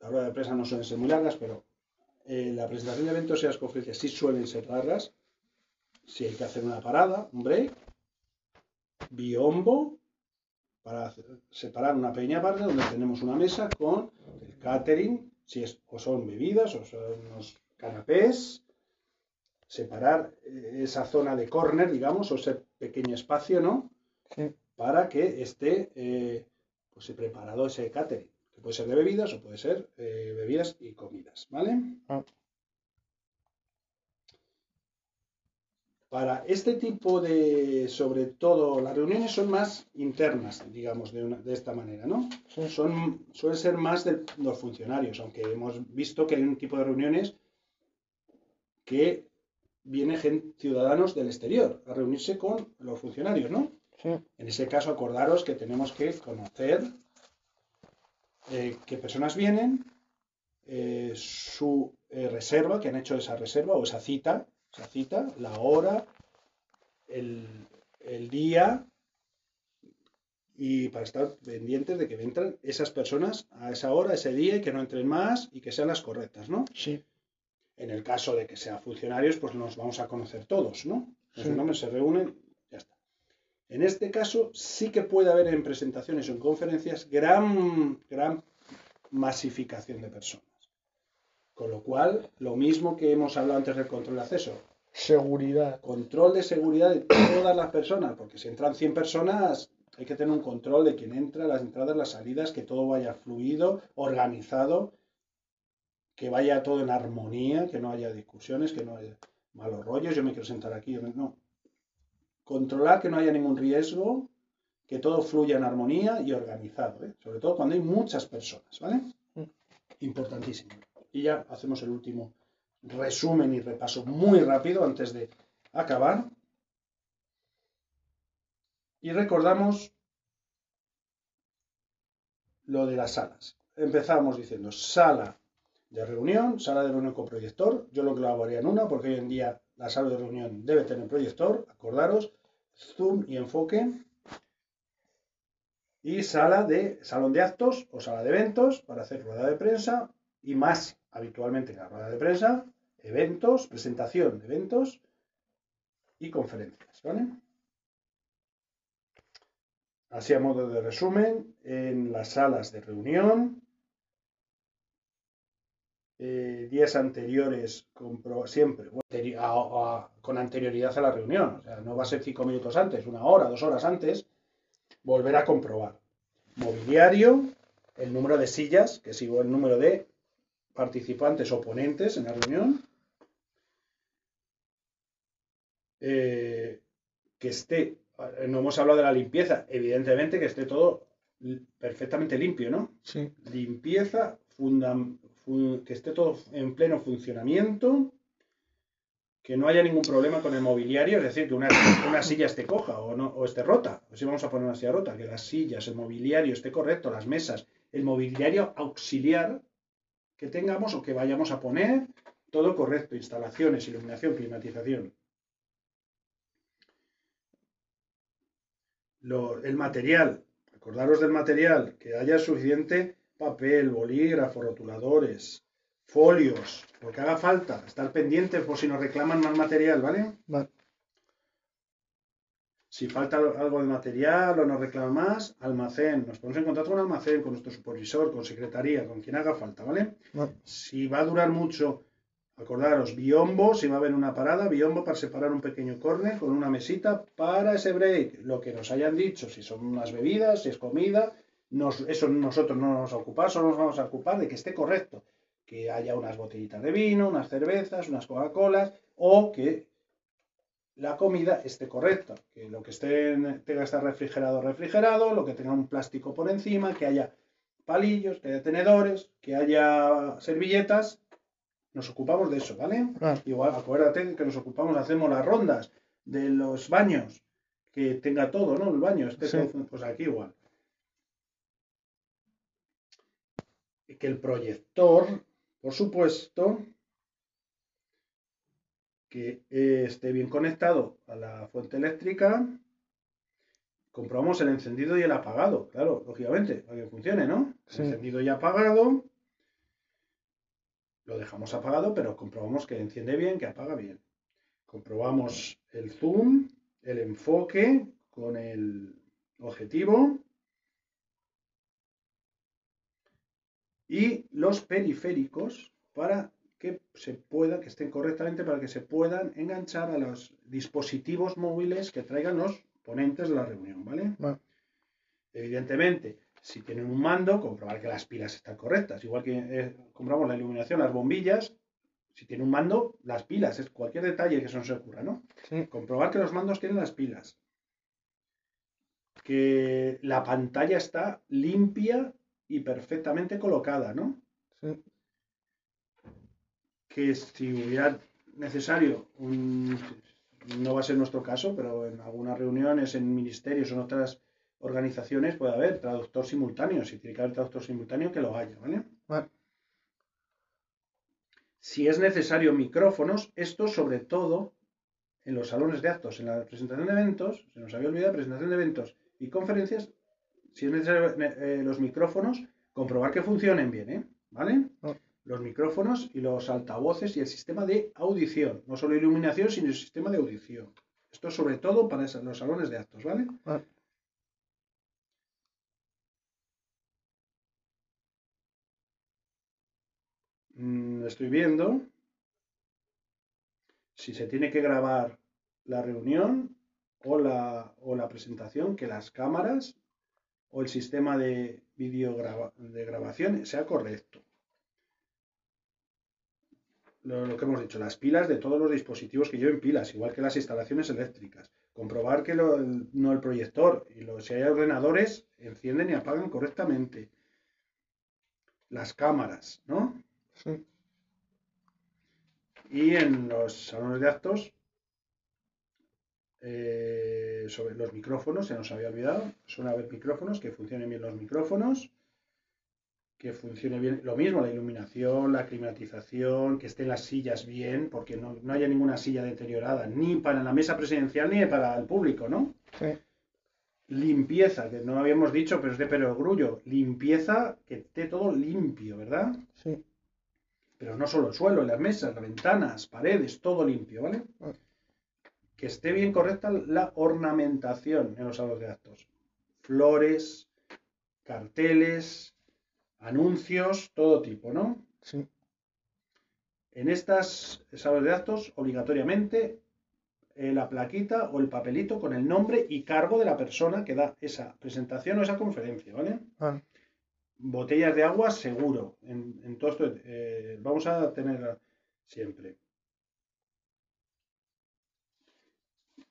la rueda de prensa no suelen ser muy largas, pero eh, la presentación de eventos y las conferencias sí suelen ser largas, si hay que hacer una parada, un break, biombo, para separar una pequeña parte donde tenemos una mesa con el catering, si es, o son bebidas o son unos canapés, separar eh, esa zona de corner, digamos, o ese pequeño espacio, ¿no? Sí. Para que esté eh, pues, preparado ese catering, que puede ser de bebidas o puede ser eh, bebidas y comidas, ¿vale? Ah. Para este tipo de, sobre todo, las reuniones son más internas, digamos, de, una- de esta manera, ¿no? Sí. Son, suelen ser más de los funcionarios, aunque hemos visto que hay un tipo de reuniones que viene gen- ciudadanos del exterior a reunirse con los funcionarios, ¿no? Sí. En ese caso, acordaros que tenemos que conocer eh, qué personas vienen, eh, su eh, reserva, que han hecho esa reserva o esa cita, esa cita, la hora, el, el día, y para estar pendientes de que entran esas personas a esa hora, ese día, y que no entren más y que sean las correctas, ¿no? Sí. En el caso de que sean funcionarios, pues nos vamos a conocer todos, ¿no? Los Sí. nombres se reúnen, ya está. En este caso, sí que puede haber en presentaciones o en conferencias gran, gran masificación de personas. Con lo cual, lo mismo que hemos hablado antes del control de acceso, Seguridad. control de seguridad de todas las personas, porque si entran 100 personas, hay que tener un control de quién entra, las entradas, las salidas, que todo vaya fluido, organizado, que vaya todo en armonía, que no haya discusiones, que no haya malos rollos, yo me quiero sentar aquí, no. Controlar que no haya ningún riesgo, que todo fluya en armonía y organizado, ¿eh? sobre todo cuando hay muchas personas, ¿vale? Mm. Importantísimo. Y ya hacemos el último resumen y repaso muy rápido antes de acabar. Y recordamos lo de las salas. Empezamos diciendo sala de reunión, sala de reunión con proyector. Yo lo clavaría en una porque hoy en día la sala de reunión debe tener proyector, acordaros, zoom y enfoque. Y sala de salón de actos o sala de eventos para hacer rueda de prensa y más habitualmente que la rueda de prensa, eventos, presentación de eventos y conferencias, ¿vale? Así a modo de resumen, en las salas de reunión, eh, días anteriores, compro- siempre, con anterioridad a la reunión, o sea, no va a ser cinco minutos antes, una hora, dos horas antes, volver a comprobar. mobiliario, el número de sillas, que igual el número de participantes o ponentes en la reunión, eh, que esté, no hemos hablado de la limpieza, evidentemente que esté todo perfectamente limpio, ¿no? Sí. Limpieza, que esté todo en pleno funcionamiento, que no haya ningún problema con el mobiliario, es decir, que una, una silla esté coja o, no, o esté rota, o si vamos a poner una silla rota, que las sillas, el mobiliario esté correcto, las mesas, el mobiliario auxiliar que tengamos o que vayamos a poner, todo correcto, instalaciones, iluminación, climatización. el material, acordaros del material, que haya suficiente papel, bolígrafo, rotuladores, folios, lo que haga falta, estar pendientes por si nos reclaman más material, ¿vale? Vale. Si falta algo de material o nos reclama más, almacén. Nos ponemos en contacto con almacén, con nuestro supervisor, con secretaría, con quien haga falta, ¿vale? Si va a durar mucho, acordaros, biombo, si va a haber una parada, biombo para separar un pequeño corner con una mesita para ese break. Lo que nos hayan dicho, si son unas bebidas, si es comida, eso nosotros no nos vamos a ocupar, solo nos vamos a ocupar de que esté correcto que haya unas botellitas de vino, unas cervezas, unas Coca-Colas o que la comida esté correcta, que lo que esté tenga que estar refrigerado, refrigerado, lo que tenga un plástico por encima, que haya palillos, que haya tenedores, que haya servilletas, nos ocupamos de eso, ¿vale? Igual, acuérdate que nos ocupamos, hacemos las rondas de los baños, que tenga todo, ¿no? El baño, este pues aquí igual. Que el proyector por supuesto, que esté bien conectado a la fuente eléctrica. Comprobamos el encendido y el apagado, claro, lógicamente, para que funcione, ¿no? Encendido y apagado. Lo dejamos apagado, pero comprobamos que enciende bien, que apaga bien. Comprobamos el zoom, el enfoque con el objetivo. y los periféricos para que se pueda, que estén correctamente para que se puedan enganchar a los dispositivos móviles que traigan los ponentes de la reunión, ¿vale? Evidentemente, si tienen un mando, comprobar que las pilas están correctas. Igual que eh, compramos la iluminación, las bombillas, si tiene un mando, las pilas, es cualquier detalle que se ocurra, ¿no? Comprobar que los mandos tienen las pilas. Que la pantalla está limpia y perfectamente colocada, ¿no? Sí. Que si hubiera necesario, no va a ser nuestro caso, pero en algunas reuniones, en ministerios o en otras organizaciones puede haber traductor simultáneo. Si tiene que haber traductor simultáneo, que lo haya, ¿vale? vale. Si es necesario micrófonos, esto sobre todo en los salones de actos, en la presentación de eventos, se nos había olvidado, presentación de eventos y conferencias, si es necesario eh, los micrófonos, comprobar que funcionen bien, ¿eh? ¿Vale? Ah. Los micrófonos y los altavoces y el sistema de audición. No solo iluminación, sino el sistema de audición. Esto sobre todo para los salones de actos, ¿vale? Mm, estoy viendo si se tiene que grabar la reunión o la, o la presentación, que las cámaras o el sistema de vídeo de grabación sea correcto. Lo, que hemos dicho, las pilas de todos los dispositivos que lleven pilas, igual que las instalaciones eléctricas. Comprobar que no el proyector y los, si hay ordenadores encienden y apagan correctamente. Las cámaras, ¿no? Sí. Y en los salones de actos, eh, sobre los micrófonos, se nos había olvidado. Suena haber micrófonos, que funcionen bien los micrófonos, que funcione bien lo mismo, la iluminación, la climatización, que estén las sillas bien, porque no, haya ninguna silla deteriorada, ni para la mesa presidencial ni para el público, ¿no? Limpieza, que no habíamos dicho, pero es de perogrullo. Limpieza, que esté todo limpio, ¿verdad? Sí. Pero no solo el suelo, las mesas, las ventanas, paredes, todo limpio, ¿vale? Ah que esté bien correcta la ornamentación en los salones de actos. Flores, carteles, anuncios, todo tipo, ¿no? Sí. En estas salas de actos, obligatoriamente, eh, la plaquita o el papelito con el nombre y cargo de la persona que da esa presentación o esa conferencia, ¿vale? Botellas de agua seguro. En, en todo esto eh, vamos a tener siempre.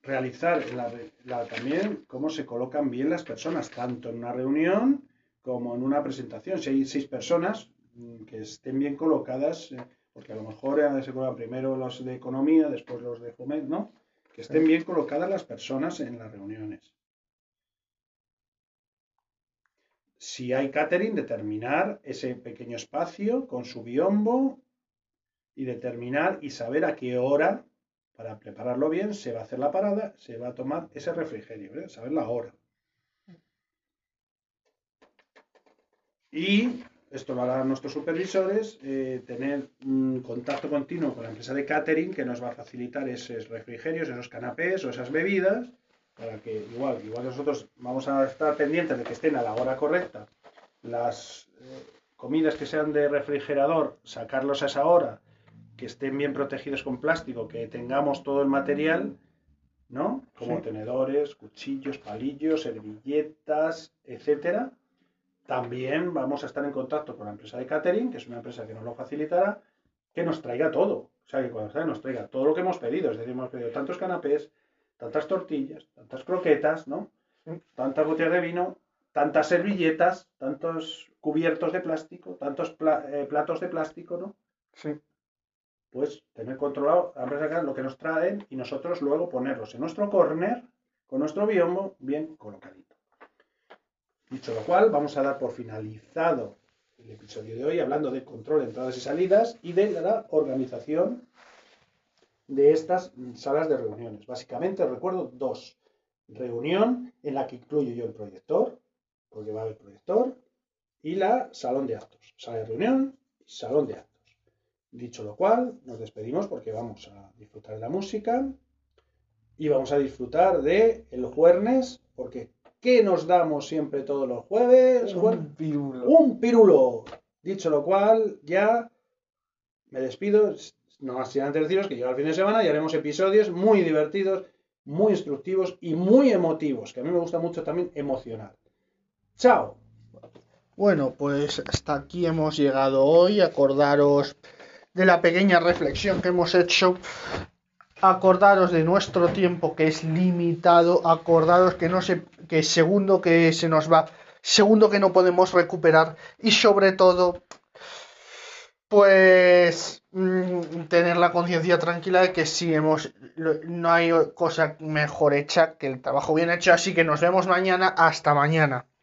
Realizar la- la- también cómo se colocan bien las personas, tanto en una reunión como en una presentación. Si hay seis personas, mm, que estén bien colocadas, eh, porque a lo mejor eh, se colocan primero los de economía, después los de fomento, ¿no? Que estén bien colocadas las personas en las reuniones. Si hay catering, determinar ese pequeño espacio con su biombo y determinar y saber a qué hora, para prepararlo bien, se va a hacer la parada, se va a tomar ese refrigerio, ¿eh? saber la hora. Y esto lo harán nuestros supervisores, eh, tener un contacto continuo con la empresa de catering que nos va a facilitar esos refrigerios, esos canapés o esas bebidas, para que igual, igual nosotros vamos a estar pendientes de que estén a la hora correcta las eh, comidas que sean de refrigerador, sacarlos a esa hora, que estén bien protegidos con plástico, que tengamos todo el material, ¿no? Como Sí. tenedores, cuchillos, palillos, servilletas, etcétera. También vamos a estar en contacto con la empresa de catering, que es una empresa que nos lo facilitará, que nos traiga todo. O sea, que cuando nos traiga todo lo que hemos pedido. Es decir, hemos pedido tantos canapés, tantas tortillas, tantas croquetas, ¿no? Tantas botellas de vino, tantas servilletas, tantos cubiertos de plástico, tantos pla- eh, platos de plástico, ¿no? Sí. Pues tener controlado la empresa lo que nos traen y nosotros luego ponerlos en nuestro corner con nuestro biombo bien colocadito. Dicho lo cual, vamos a dar por finalizado el episodio de hoy hablando de control de entradas y salidas y de la organización de estas salas de reuniones. Básicamente recuerdo dos. Reunión en la que incluyo yo el proyector, porque va a haber proyector, y la salón de actos. Sala de reunión salón de actos. Dicho lo cual, nos despedimos porque vamos a disfrutar de la música y vamos a disfrutar de el jueves, porque ¿qué nos damos siempre todos los jueves? Un pirulo. un pirulo. Dicho lo cual, ya me despido. No más sin antes deciros que llega el fin de semana y haremos episodios muy divertidos, muy instructivos y muy emotivos, que a mí me gusta mucho también emocionar. Chao. Bueno, pues hasta aquí hemos llegado hoy. Acordaros de la pequeña reflexión que hemos hecho. Acordaros de nuestro tiempo que es limitado. Acordaros que no se, que segundo que se nos va, segundo que no podemos recuperar y sobre todo, pues mm, tener la conciencia tranquila de que si hemos, no hay cosa mejor hecha que el trabajo bien hecho. Así que nos vemos mañana. Hasta mañana.